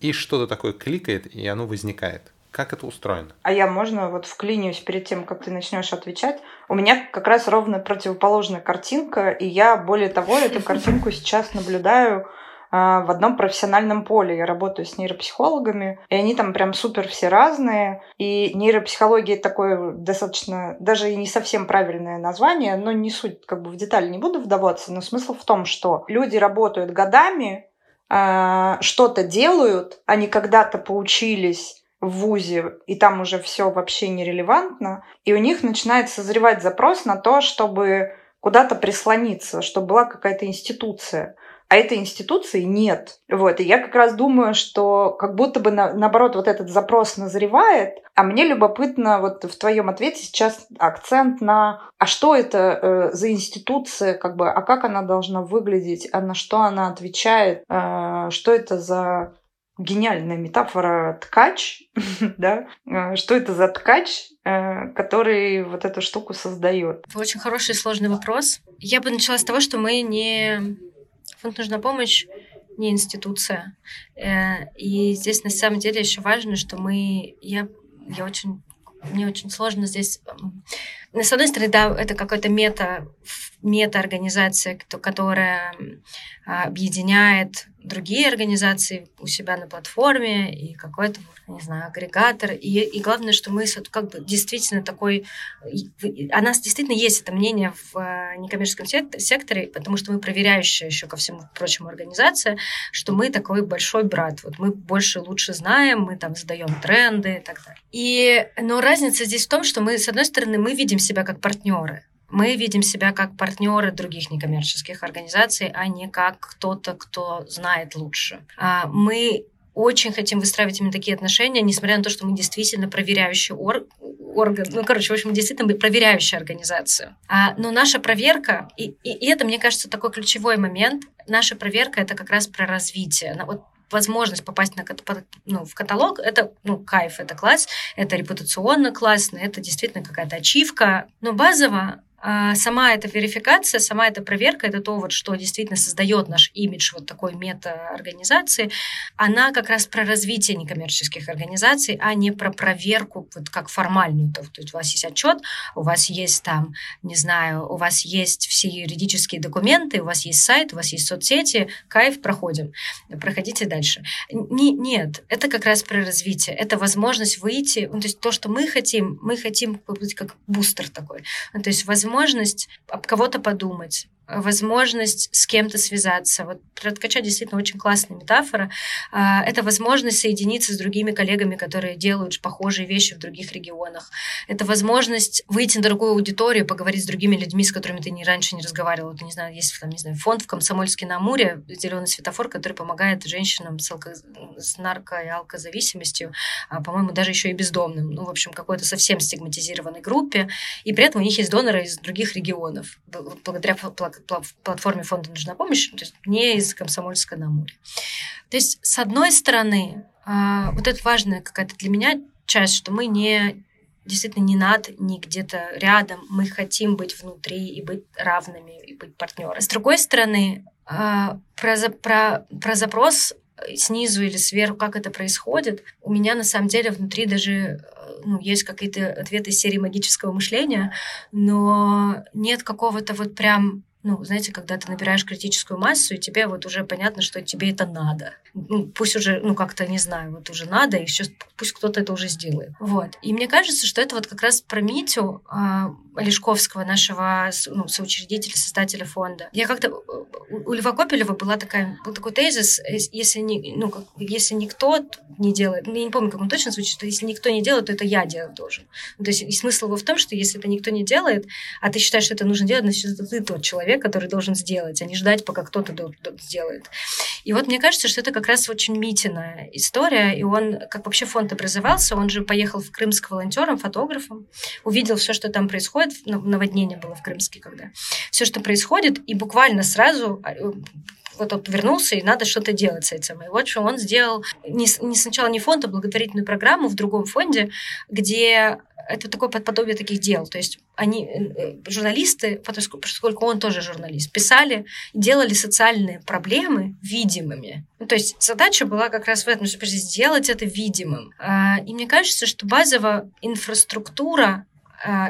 и что-то такое кликает, и оно возникает. Как это устроено? А я, можно, вот вклинюсь перед тем, как ты начнешь отвечать. У меня как раз ровно противоположная картинка, и я, более того, эту картинку сейчас наблюдаю а, в одном профессиональном поле. Я работаю с нейропсихологами, и они там прям супер все разные. И нейропсихология такое достаточно, даже и не совсем правильное название, но не суть, как бы в детали не буду вдаваться, но смысл в том, что люди работают годами, а, что-то делают, они когда-то поучились в ВУЗе, и там уже все вообще нерелевантно, и у них начинает созревать запрос на то, чтобы куда-то прислониться, чтобы была какая-то институция. А этой институции нет. Вот. И я как раз думаю, что как будто бы на, наоборот вот этот запрос назревает, а мне любопытно вот в твоем ответе сейчас акцент на а что это э, за институция, как бы, а как она должна выглядеть, а на что она отвечает, э, что это за гениальная метафора ткач, да? Э, что это за ткач, э, который вот эту штуку создает? Очень хороший и сложный вопрос. Я бы начала с того, что мы не... Фонд «Нужна помощь» не институция. Э, и здесь на самом деле еще важно, что мы... Я, я очень... Мне очень сложно здесь... С одной стороны, да, это какая-то мета, мета-организация, которая объединяет другие организации у себя на платформе и какой-то, не знаю, агрегатор. И, и главное, что мы как бы действительно такой... У нас действительно есть это мнение в э, некоммерческом секторе, потому что мы проверяющая еще ко всему прочему организация, что мы такой большой брат. Вот мы больше лучше знаем, мы там задаем тренды и так далее. И, но разница здесь в том, что мы, с одной стороны, мы видим себя как партнеры. Мы видим себя как партнеры других некоммерческих организаций, а не как кто-то, кто знает лучше. А, мы очень хотим выстраивать именно такие отношения, несмотря на то, что мы действительно проверяющий ор орган, ну, короче, в общем, действительно проверяющая организация. А, но наша проверка, и, и, и это, мне кажется, такой ключевой момент, наша проверка — это как раз про развитие. Вот возможность попасть на, ну, в каталог, это ну, кайф, это класс, это репутационно классно, это действительно какая-то ачивка. Но базово сама эта верификация, сама эта проверка, это то, вот, что действительно создает наш имидж вот такой мета-организации, она как раз про развитие некоммерческих организаций, а не про проверку вот как формальную. То, то есть у вас есть отчет, у вас есть там, не знаю, у вас есть все юридические документы, у вас есть сайт, у вас есть соцсети, кайф, проходим, проходите дальше. Не, нет, это как раз про развитие, это возможность выйти, ну, то есть то, что мы хотим, мы хотим быть как бустер такой, ну, то есть возможность возможность об кого-то подумать, возможность с кем-то связаться. Вот про ткача действительно очень классная метафора. А, это возможность соединиться с другими коллегами, которые делают похожие вещи в других регионах. Это возможность выйти на другую аудиторию, поговорить с другими людьми, с которыми ты не, раньше не разговаривал. Вот, не знаю, есть там, не знаю, фонд в Комсомольске на Амуре, зеленый светофор, который помогает женщинам с, алко... с нарко- и алкозависимостью, а, по-моему, даже еще и бездомным. Ну, в общем, какой-то совсем стигматизированной группе. И при этом у них есть доноры из других регионов. Благодаря платформе фонда «Нужна помощь», то есть не из Комсомольска на Амуре. То есть, с одной стороны, а, вот это важная какая-то для меня часть, что мы не действительно не над, не где-то рядом. Мы хотим быть внутри и быть равными, и быть партнерами. С другой стороны, а, про, про, про запрос снизу или сверху, как это происходит, у меня на самом деле внутри даже э, ну, есть какие-то ответы из серии магического мышления, но нет какого-то вот прям ну, знаете, когда ты набираешь критическую массу, и тебе вот уже понятно, что тебе это надо. Ну, пусть уже, ну, как-то, не знаю, вот уже надо, и сейчас пусть кто-то это уже сделает. Вот. И мне кажется, что это вот как раз про Митю э, Олешковского, нашего ну, соучредителя, создателя фонда. Я как-то... У Льва Копелева была такая, был такой тезис, если, не, ну, как, если никто не делает, ну, я не помню, как он точно звучит, что если никто не делает, то это я делать должен. Ну, то есть и смысл его в том, что если это никто не делает, а ты считаешь, что это нужно делать, значит, это ты тот человек, который должен сделать, а не ждать, пока кто-то сделает. И вот мне кажется, что это как раз очень Митиная история, и он, как вообще фонд образовался, он же поехал в Крымск волонтером, фотографом, увидел все, что там происходит, наводнение было в Крымске когда, все, что происходит, и буквально сразу а, э, вот он вернулся, и надо что-то делать с этим. И вот что он сделал не, не сначала не фонд, а благотворительную программу в другом фонде, где это такое подобие таких дел. То есть они, э, журналисты, поскольку он тоже журналист, писали, делали социальные проблемы видимыми. Ну, то есть задача была как раз в этом, чтобы сделать это видимым. А, и мне кажется, что базовая инфраструктура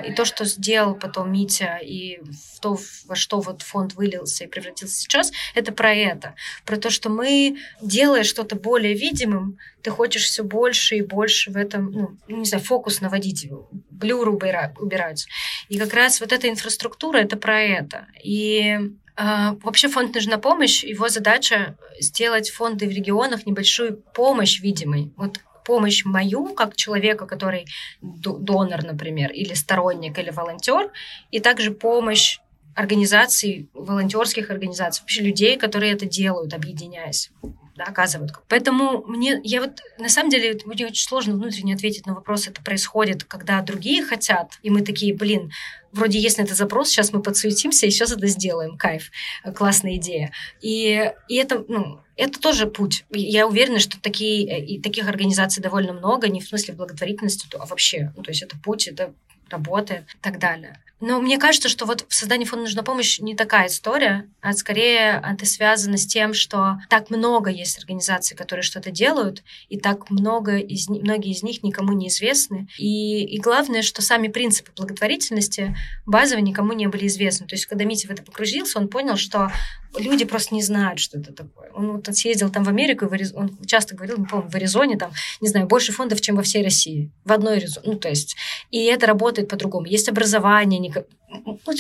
и то, что сделал потом Митя, и то, во что вот фонд вылился и превратился сейчас, это про это. Про то, что мы, делая что-то более видимым, ты хочешь все больше и больше в этом, ну, не знаю, фокус наводить, блюры убирать. И как раз вот эта инфраструктура, это про это. И Uh, вообще фонд «Нужна помощь», его задача сделать фонды в регионах небольшую помощь видимой. Вот помощь мою, как человека, который донор, например, или сторонник, или волонтер, и также помощь организаций, волонтерских организаций, вообще людей, которые это делают, объединяясь да, оказывают. Поэтому мне, я вот, на самом деле, мне очень сложно внутренне ответить на вопрос, это происходит, когда другие хотят, и мы такие, блин, вроде есть на это запрос, сейчас мы подсуетимся и сейчас это сделаем, кайф, классная идея. И, и это, ну, это тоже путь. Я уверена, что такие, и таких организаций довольно много, не в смысле благотворительности, а вообще. Ну, то есть это путь, это работает и так далее. Но мне кажется, что вот в создании фонда нужна помощь не такая история, а скорее это связано с тем, что так много есть организаций, которые что-то делают, и так много из, многие из них никому не известны. И, и главное, что сами принципы благотворительности базово никому не были известны. То есть, когда Митя в это погрузился, он понял, что люди просто не знают, что это такое. Он вот съездил там в Америку, он часто говорил, не помню, в Аризоне, там, не знаю, больше фондов, чем во всей России. В одной Аризоне. Ну, то есть, и это работает по-другому. Есть образование, ну,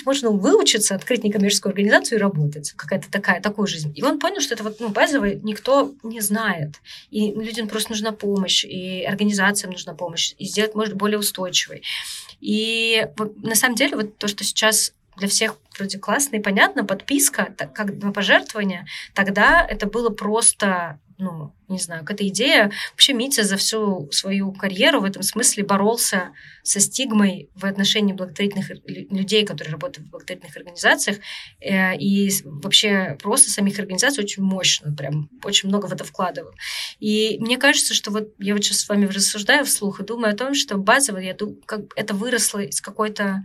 можно выучиться, открыть некоммерческую организацию и работать. Какая-то такая, такую жизнь. И он понял, что это вот, ну, базово никто не знает. И людям просто нужна помощь, и организациям нужна помощь, и сделать, может, более устойчивой. И на самом деле вот то, что сейчас для всех вроде классно и понятно, подписка, как на пожертвование, тогда это было просто ну, не знаю, какая-то идея. Вообще Митя за всю свою карьеру в этом смысле боролся со стигмой в отношении благотворительных людей, которые работают в благотворительных организациях, э, и вообще просто самих организаций очень мощно, прям очень много в это вкладывал. И мне кажется, что вот я вот сейчас с вами рассуждаю вслух и думаю о том, что базово я думаю, как это выросло из какой-то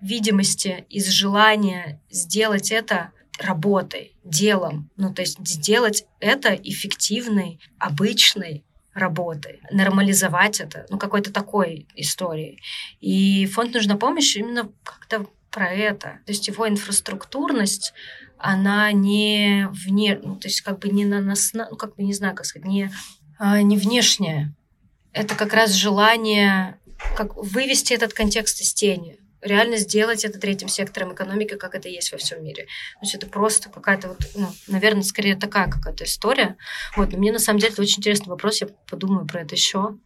видимости, из желания сделать это работой, делом. Ну, то есть сделать это эффективной, обычной работой, нормализовать это, ну, какой-то такой историей. И фонд «Нужна помощь» именно как-то про это. То есть его инфраструктурность, она не вне, ну, то есть как бы не на нас, ну, как бы не знаю, как сказать, не, а, не внешняя. Это как раз желание как вывести этот контекст из тени реально сделать это третьим сектором экономики, как это есть во всем мире. То есть это просто какая-то вот, ну, наверное, скорее такая какая-то история. Вот, но мне на самом деле это очень интересный вопрос, я подумаю про это еще.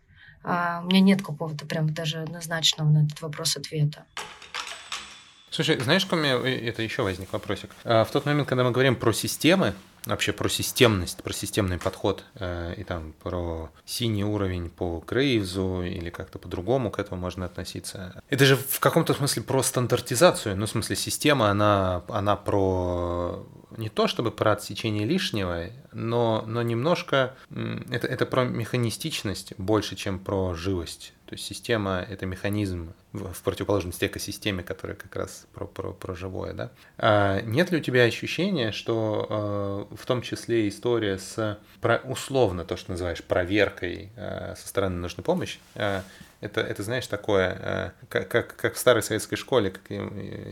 А, у меня нет какого-то прям даже однозначного на этот вопрос ответа. Слушай, знаешь, у меня это еще возник вопросик. А, в тот момент, когда мы говорим про системы, вообще про системность, про системный подход э, и там про синий уровень по Грейвзу или как-то по-другому к этому можно относиться. Это же в каком-то смысле про стандартизацию, ну, в смысле, система, она, она про не то чтобы про отсечение лишнего, но, но немножко это, это про механистичность больше, чем про живость. То есть система — это механизм в, в противоположности экосистеме, которая как раз про, про, про живое. Да? А нет ли у тебя ощущения, что э, в том числе история с про, условно то, что называешь проверкой э, со стороны нужной помощи, э, это, это, знаешь, такое, э, как, как, как в старой советской школе, как я,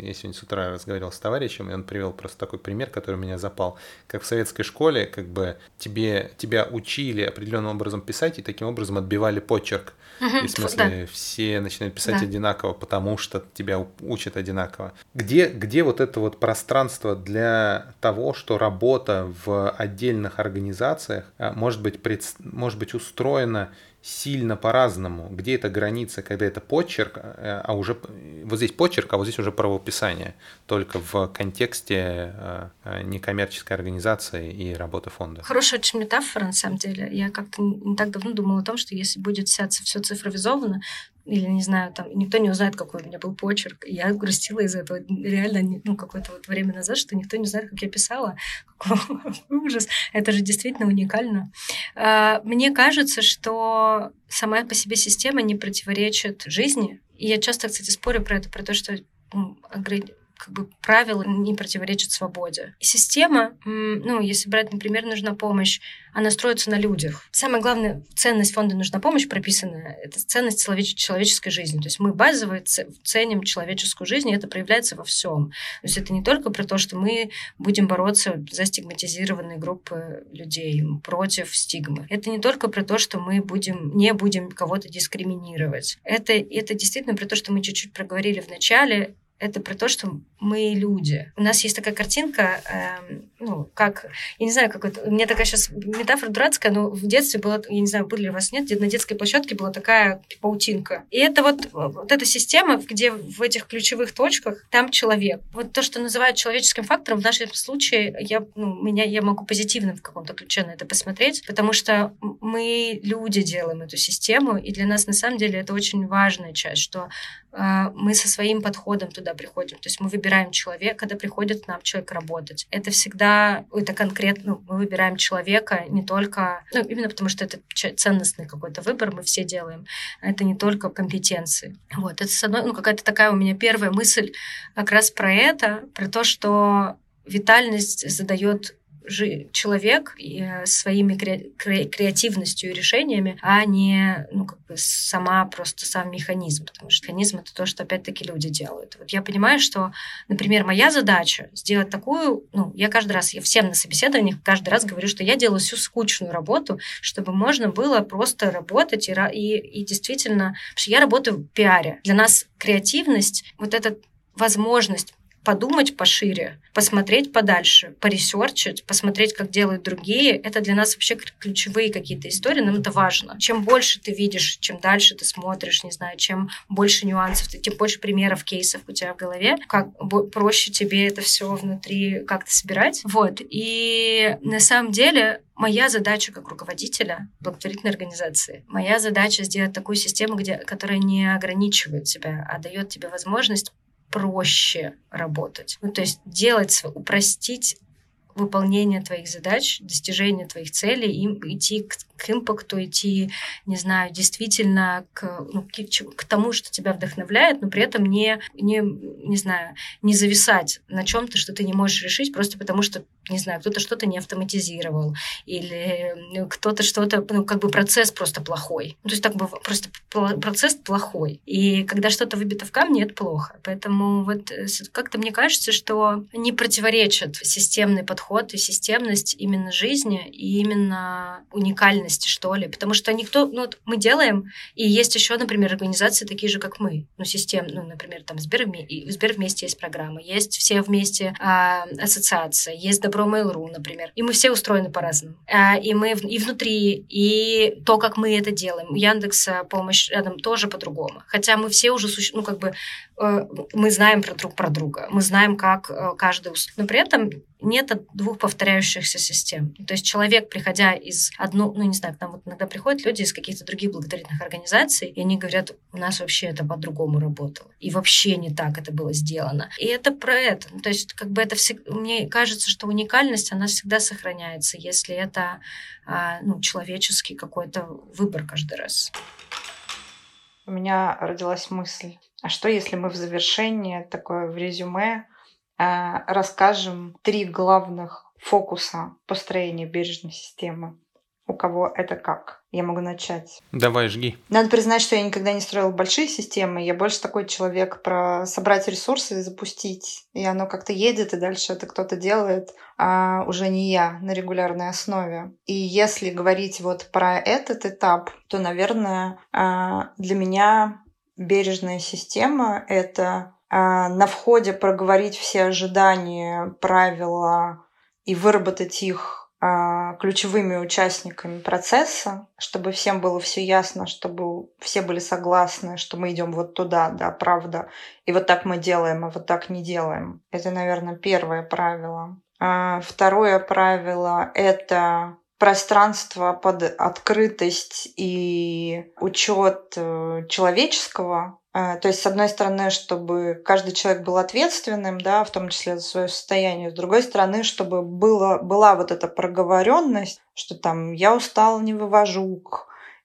я сегодня с утра разговаривал с товарищем, и он привел просто такой пример, который меня запал. Как в советской школе, как бы тебе, тебя учили определенным образом писать, и таким образом отбивали почерк. Угу, и в смысле, да. все начинают писать да. одинаково, потому что тебя учат одинаково. Где, где вот это вот пространство для того, что работа в отдельных организациях э, может быть, пред, может быть устроена сильно по-разному. Где эта граница, когда это почерк, э, а уже вот здесь почерк, а вот здесь уже правописание, только в контексте э, э, некоммерческой организации и работы фонда. Хорошая очень метафора, на самом деле. Я как-то не так давно думала о том, что если будет все цифровизовано, или, не знаю, там, никто не узнает, какой у меня был почерк. Я грустила из-за этого реально, ну, какое-то вот время назад, что никто не знает, как я писала. Ужас. Это же действительно уникально. А, мне кажется, что сама по себе система не противоречит жизни. И я часто, кстати, спорю про это, про то, что ну, как бы правила не противоречат свободе. Система, ну, если брать, например, нужна помощь, она строится на людях. Самая главная ценность фонда «Нужна помощь» прописана — это ценность человеческой жизни. То есть мы базово ценим человеческую жизнь, и это проявляется во всем. То есть это не только про то, что мы будем бороться за стигматизированные группы людей, против стигмы. Это не только про то, что мы будем, не будем кого-то дискриминировать. Это, это действительно про то, что мы чуть-чуть проговорили в начале, это про то, что мы люди. У нас есть такая картинка, э, ну, как, я не знаю, как это, у меня такая сейчас метафора дурацкая, но в детстве была, я не знаю, были ли у вас нет, на детской площадке была такая паутинка. И это вот, вот эта система, где в этих ключевых точках там человек. Вот то, что называют человеческим фактором, в нашем случае я, ну, меня, я могу позитивно в каком-то ключе на это посмотреть, потому что мы люди делаем эту систему, и для нас на самом деле это очень важная часть, что э, мы со своим подходом туда приходим. То есть мы выбираем человека, когда приходит нам человек работать. Это всегда, это конкретно, ну, мы выбираем человека не только, ну, именно потому что это ценностный какой-то выбор, мы все делаем. Это не только компетенции. Вот, это с одной, ну, какая-то такая у меня первая мысль как раз про это, про то, что витальность задает человек э, своими креативностью и решениями, а не ну, как бы сама просто сам механизм, потому что механизм это то, что опять-таки люди делают. Вот я понимаю, что, например, моя задача сделать такую, ну, я каждый раз, я всем на собеседованиях каждый раз говорю, что я делаю всю скучную работу, чтобы можно было просто работать и, и, и действительно, потому что я работаю в пиаре. Для нас креативность, вот эта возможность подумать пошире, посмотреть подальше, поресерчить, посмотреть, как делают другие. Это для нас вообще ключевые какие-то истории, нам это важно. Чем больше ты видишь, чем дальше ты смотришь, не знаю, чем больше нюансов, тем больше примеров, кейсов у тебя в голове, как проще тебе это все внутри как-то собирать. Вот. И на самом деле Моя задача как руководителя благотворительной организации, моя задача сделать такую систему, где, которая не ограничивает тебя, а дает тебе возможность проще работать. Ну, то есть делать, упростить выполнение твоих задач, достижение твоих целей, и идти к, к импакту, идти, не знаю, действительно к, ну, к, к тому, что тебя вдохновляет, но при этом не, не, не знаю, не зависать на чем-то, что ты не можешь решить, просто потому что не знаю, кто-то что-то не автоматизировал, или ну, кто-то что-то, ну, как бы процесс просто плохой. Ну, то есть так бы просто процесс плохой. И когда что-то выбито в камне, это плохо. Поэтому вот э, как-то мне кажется, что не противоречит системный подход подход и системность именно жизни и именно уникальности, что ли. Потому что никто... Ну, вот мы делаем, и есть еще, например, организации такие же, как мы. Ну, систем, ну, например, там Сбер, Сбер вместе есть программа, есть все вместе а, ассоциация, есть Добро Mail.ru, например. И мы все устроены по-разному. А, и мы и внутри, и то, как мы это делаем. Яндекса помощь рядом тоже по-другому. Хотя мы все уже, ну, как бы, мы знаем про друг про друга, мы знаем, как э, каждый... Но при этом нет двух повторяющихся систем. То есть человек, приходя из одну, ну не знаю, к нам вот иногда приходят люди из каких-то других благотворительных организаций, и они говорят, у нас вообще это по-другому работало. И вообще не так это было сделано. И это про это. То есть как бы это все... Мне кажется, что уникальность, она всегда сохраняется, если это а, ну, человеческий какой-то выбор каждый раз. У меня родилась мысль, а что если мы в завершении такое в резюме Э, расскажем три главных фокуса построения бережной системы. У кого это как? Я могу начать. Давай, жги. Надо признать, что я никогда не строила большие системы. Я больше такой человек про собрать ресурсы и запустить. И оно как-то едет, и дальше это кто-то делает, а уже не я на регулярной основе. И если говорить вот про этот этап, то, наверное, э, для меня бережная система — это а, на входе проговорить все ожидания, правила и выработать их а, ключевыми участниками процесса, чтобы всем было все ясно, чтобы все были согласны, что мы идем вот туда, да, правда, и вот так мы делаем, а вот так не делаем. Это, наверное, первое правило. А, второе правило — это пространство под открытость и учет э, человеческого. А, то есть, с одной стороны, чтобы каждый человек был ответственным, да, в том числе за свое состояние, с другой стороны, чтобы было, была вот эта проговоренность, что там я устал, не вывожу,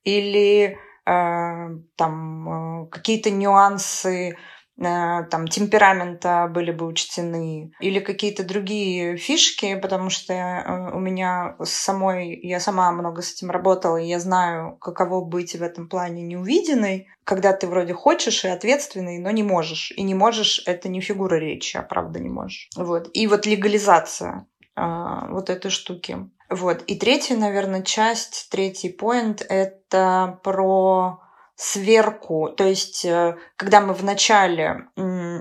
или э, там э, какие-то нюансы Э, там темперамента были бы учтены или какие-то другие фишки, потому что э, у меня самой, я сама много с этим работала, и я знаю, каково быть в этом плане неувиденной, когда ты вроде хочешь и ответственный, но не можешь. И не можешь — это не фигура речи, а правда не можешь. Вот. И вот легализация э, вот этой штуки. Вот. И третья, наверное, часть, третий поинт — это про сверку, то есть э, когда мы вначале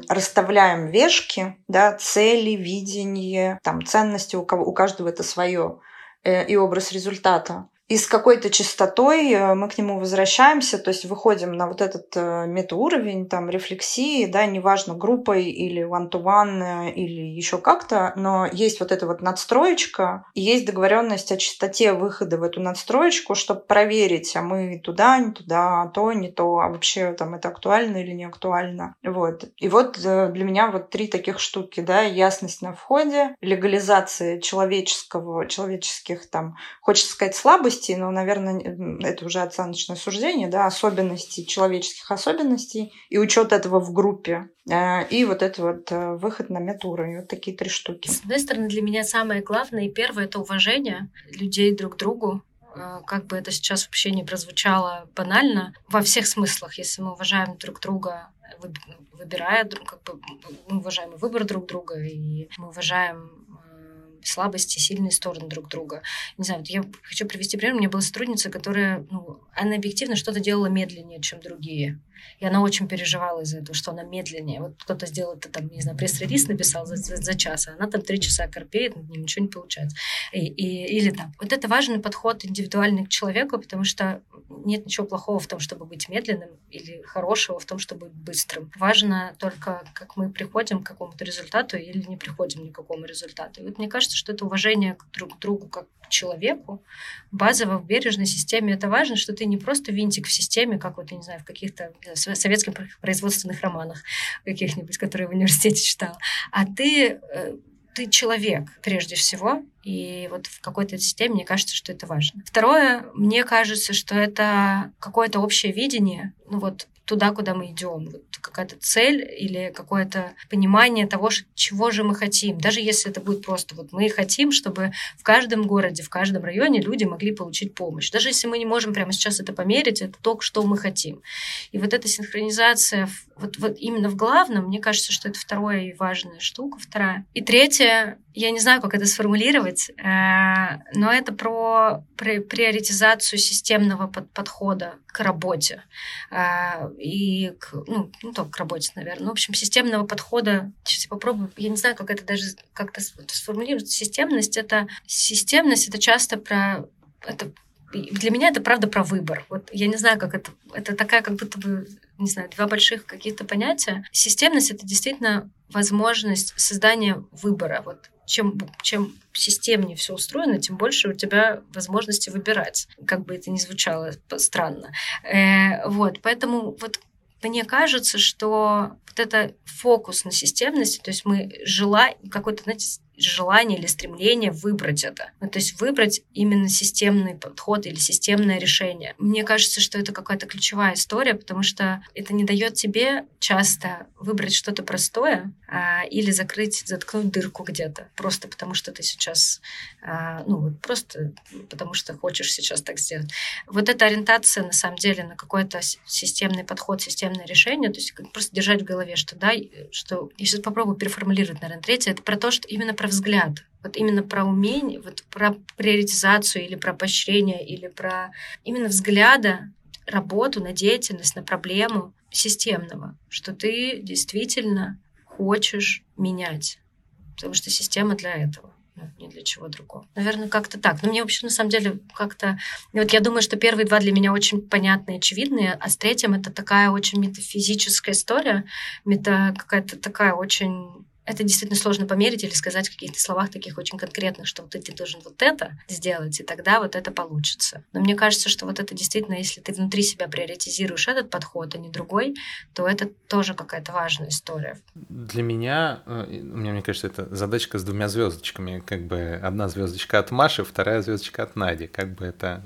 расставляем вешки, да, цели, видение, там, ценности, у, кого, у каждого это свое, э, и образ результата, и с какой-то частотой э, мы к нему возвращаемся, то есть выходим на вот этот э, метауровень, там, рефлексии, да, неважно, группой или one-to-one э, или еще как-то, но есть вот эта вот надстроечка, и есть договоренность о частоте выхода в эту надстроечку, чтобы проверить, а мы туда, не туда, а то, не то, а вообще там это актуально или не актуально. Вот. И вот для меня вот три таких штуки, да, ясность на входе, легализация человеческого, человеческих там, хочется сказать, слабости, особенностей, но, наверное, это уже оценочное суждение, да, особенностей, человеческих особенностей и учет этого в группе. Э, и вот это вот э, выход на метуровень. Вот такие три штуки. С одной стороны, для меня самое главное и первое — это уважение людей друг к другу, э, как бы это сейчас вообще не прозвучало банально, во всех смыслах, если мы уважаем друг друга, выбирая, как бы мы уважаем выбор друг друга, и мы уважаем слабости, сильные стороны друг друга. Не знаю, вот я хочу привести пример. У меня была сотрудница, которая, ну, она объективно что-то делала медленнее, чем другие. И она очень переживала из-за этого, что она медленнее. Вот кто-то сделал это, там, не знаю, пресс-релиз написал за, за, за час, а она там три часа корпеет, над ним ничего не получается. И, и, или там. Вот это важный подход индивидуальный к человеку, потому что нет ничего плохого в том, чтобы быть медленным, или хорошего в том, чтобы быть быстрым. Важно только, как мы приходим к какому-то результату или не приходим ни к какому результату. И вот мне кажется, что это уважение друг к другу как к человеку, базово в бережной системе это важно, что ты не просто винтик в системе, как вот, я не знаю, в каких-то советских производственных романах каких-нибудь, которые в университете читала, а ты э, ты человек прежде всего, и вот в какой-то системе мне кажется, что это важно. Второе, мне кажется, что это какое-то общее видение, ну вот туда, куда мы идем. Вот какая-то цель или какое-то понимание того, чего же мы хотим. Даже если это будет просто вот мы хотим, чтобы в каждом городе, в каждом районе люди могли получить помощь. Даже если мы не можем прямо сейчас это померить, это то, что мы хотим. И вот эта синхронизация вот, вот именно в главном, мне кажется, что это вторая и важная штука. Вторая. И третье, я не знаю, как это сформулировать, э, но это про приоритизацию системного подхода к работе э, и к, ну, ну, только к работе, наверное. Ну, в общем, системного подхода, сейчас я попробую, я не знаю, как это даже как-то сформулировать. Системность — это системность, это часто про это для меня это правда про выбор. Вот я не знаю, как это. Это такая, как будто бы, не знаю, два больших каких-то понятия. Системность это действительно возможность создания выбора. Вот чем, чем системнее все устроено, тем больше у тебя возможности выбирать, как бы это ни звучало странно. Э, вот, поэтому вот мне кажется, что вот это фокус на системности, то есть мы жила какой-то, знаете, желание или стремление выбрать это. Ну, то есть выбрать именно системный подход или системное решение. Мне кажется, что это какая-то ключевая история, потому что это не дает тебе часто выбрать что-то простое а, или закрыть, заткнуть дырку где-то, просто потому что ты сейчас, а, ну вот просто потому что хочешь сейчас так сделать. Вот эта ориентация на самом деле на какой-то системный подход, системное решение, то есть просто держать в голове, что да, что я сейчас попробую переформулировать, наверное, третье, это про то, что именно про взгляд. Вот именно про умение, вот про приоритизацию или про поощрение, или про именно взгляда, работу на деятельность, на проблему системного, что ты действительно хочешь менять. Потому что система для этого ну, ни для чего другого. Наверное, как-то так. Но мне вообще на самом деле как-то... Вот я думаю, что первые два для меня очень понятные, очевидные, а с третьим это такая очень метафизическая история, мета какая-то такая очень это действительно сложно померить или сказать в каких-то словах таких очень конкретных, что вот ты должен вот это сделать, и тогда вот это получится. Но мне кажется, что вот это действительно, если ты внутри себя приоритизируешь этот подход, а не другой, то это тоже какая-то важная история. Для меня, э, меня, мне кажется, это задачка с двумя звездочками, как бы одна звездочка от Маши, вторая звездочка от Нади, как бы это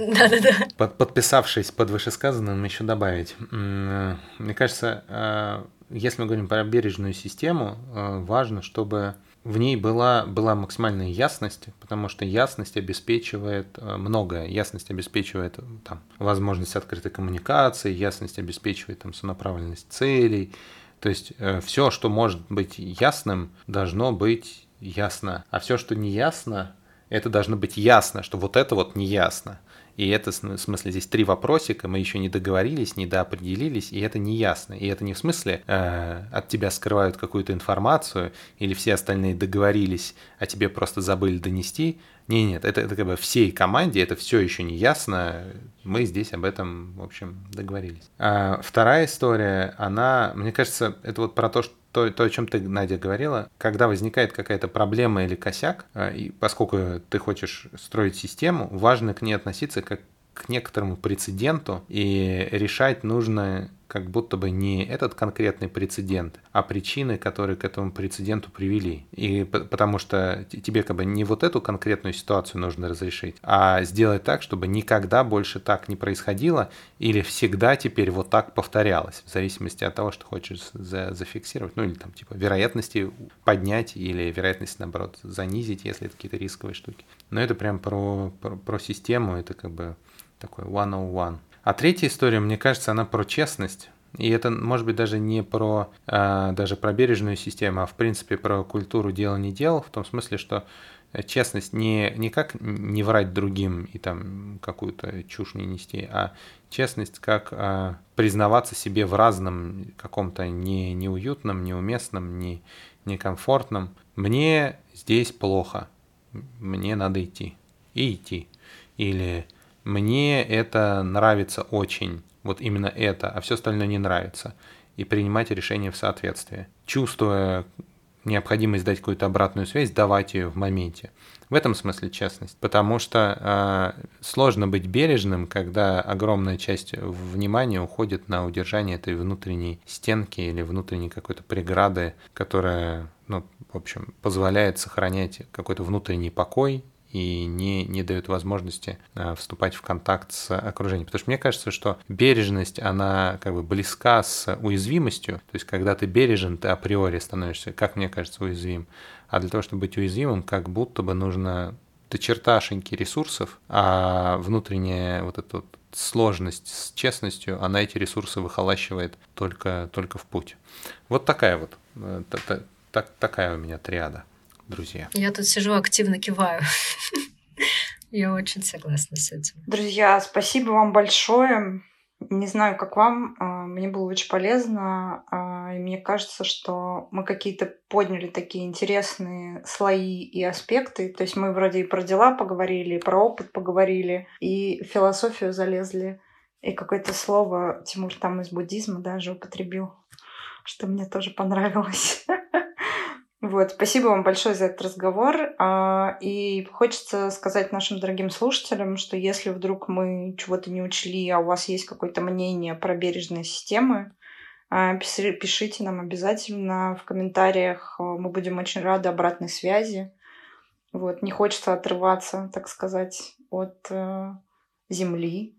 под, подписавшись под вышесказанным еще добавить. Э, мне кажется, э, если мы говорим про бережную систему, э, важно, чтобы в ней была, была максимальная ясность, потому что ясность обеспечивает э, многое. Ясность обеспечивает там, возможность открытой коммуникации, ясность обеспечивает там, сонаправленность целей. То есть э, все, что может быть ясным, должно быть ясно. А все, что не ясно, это должно быть ясно, что вот это вот не ясно. И это, в смысле, здесь три вопросика, мы еще не договорились, не доопределились, и это не ясно. И это не в смысле э, от тебя скрывают какую-то информацию, или все остальные договорились, а тебе просто забыли донести. Не, нет, это, это как бы всей команде, это все еще не ясно. Мы здесь об этом, в общем, договорились. А вторая история, она, мне кажется, это вот про то, что то, то, о чем ты, Надя, говорила, когда возникает какая-то проблема или косяк, а, и поскольку ты хочешь строить систему, важно к ней относиться как к некоторому прецеденту, и решать нужно как будто бы не этот конкретный прецедент, а причины, которые к этому прецеденту привели. И потому что тебе как бы не вот эту конкретную ситуацию нужно разрешить, а сделать так, чтобы никогда больше так не происходило или всегда теперь вот так повторялось, в зависимости от того, что хочешь за зафиксировать, ну или там типа вероятности поднять или вероятность наоборот занизить, если это какие-то рисковые штуки. Но это прям про, про, про систему, это как бы такой one-on-one. А третья история, мне кажется, она про честность. И это, может быть, даже не про, а, даже про бережную систему, а в принципе про культуру дела не дел, в том смысле, что честность не, не как не врать другим и там какую-то чушь не нести, а честность как а, признаваться себе в разном каком-то не, неуютном, неуместном, не, некомфортном. Мне здесь плохо, мне надо идти. И идти. Или мне это нравится очень, вот именно это, а все остальное не нравится, и принимать решение в соответствии. Чувствуя необходимость дать какую-то обратную связь, давать ее в моменте. В этом смысле честность. Потому что э, сложно быть бережным, когда огромная часть внимания уходит на удержание этой внутренней стенки или внутренней какой-то преграды, которая, ну, в общем, позволяет сохранять какой-то внутренний покой и не, не дает возможности а, вступать в контакт с окружением. Потому что мне кажется, что бережность, она как бы близка с уязвимостью. То есть, когда ты бережен, ты априори становишься, как мне кажется, уязвим. А для того, чтобы быть уязвимым, как будто бы нужно до черташеньки ресурсов, а внутренняя вот эта вот сложность с честностью, она эти ресурсы выхолащивает только, только в путь. Вот такая вот, э, та, та, такая у меня триада. Друзья. Я тут сижу активно киваю. Я очень согласна с этим. Друзья, спасибо вам большое. Не знаю, как вам, а, мне было очень полезно, а, и мне кажется, что мы какие-то подняли такие интересные слои и аспекты. То есть мы вроде и про дела поговорили, и про опыт поговорили, и философию залезли, и какое-то слово Тимур там из буддизма даже употребил, что мне тоже понравилось. Вот, спасибо вам большое за этот разговор. А, и хочется сказать нашим дорогим слушателям, что если вдруг мы чего-то не учли, а у вас есть какое-то мнение про бережные системы, а, пишите нам обязательно в комментариях. Мы будем очень рады обратной связи. Вот, не хочется отрываться, так сказать, от э, земли.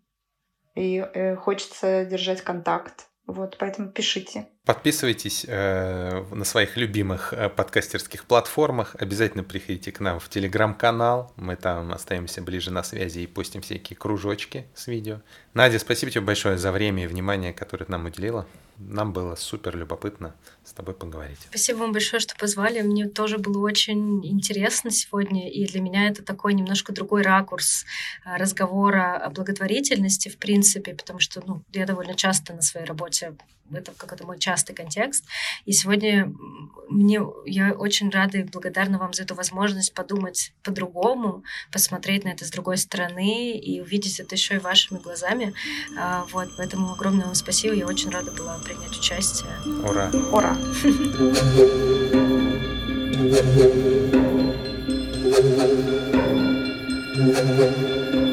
И э, хочется держать контакт. Вот, поэтому пишите. Подписывайтесь э, на своих любимых э, подкастерских платформах. Обязательно приходите к нам в телеграм-канал. Мы там остаемся ближе на связи и постим всякие кружочки с видео. Надя, спасибо тебе большое за время и внимание, которое ты нам уделила. Нам было супер любопытно с тобой поговорить. Спасибо вам большое, что позвали. Мне тоже было очень интересно сегодня, и для меня это такой немножко другой ракурс а, разговора о благотворительности, в принципе, потому что ну, я довольно часто на своей работе это какой-то мой частый контекст. И сегодня мне, я очень рада и благодарна вам за эту возможность подумать по-другому, посмотреть на это с другой стороны и увидеть это еще и вашими глазами. А, вот, поэтому огромное вам спасибо. Я очень рада была принять участие. Ура! Ура! 呵呵。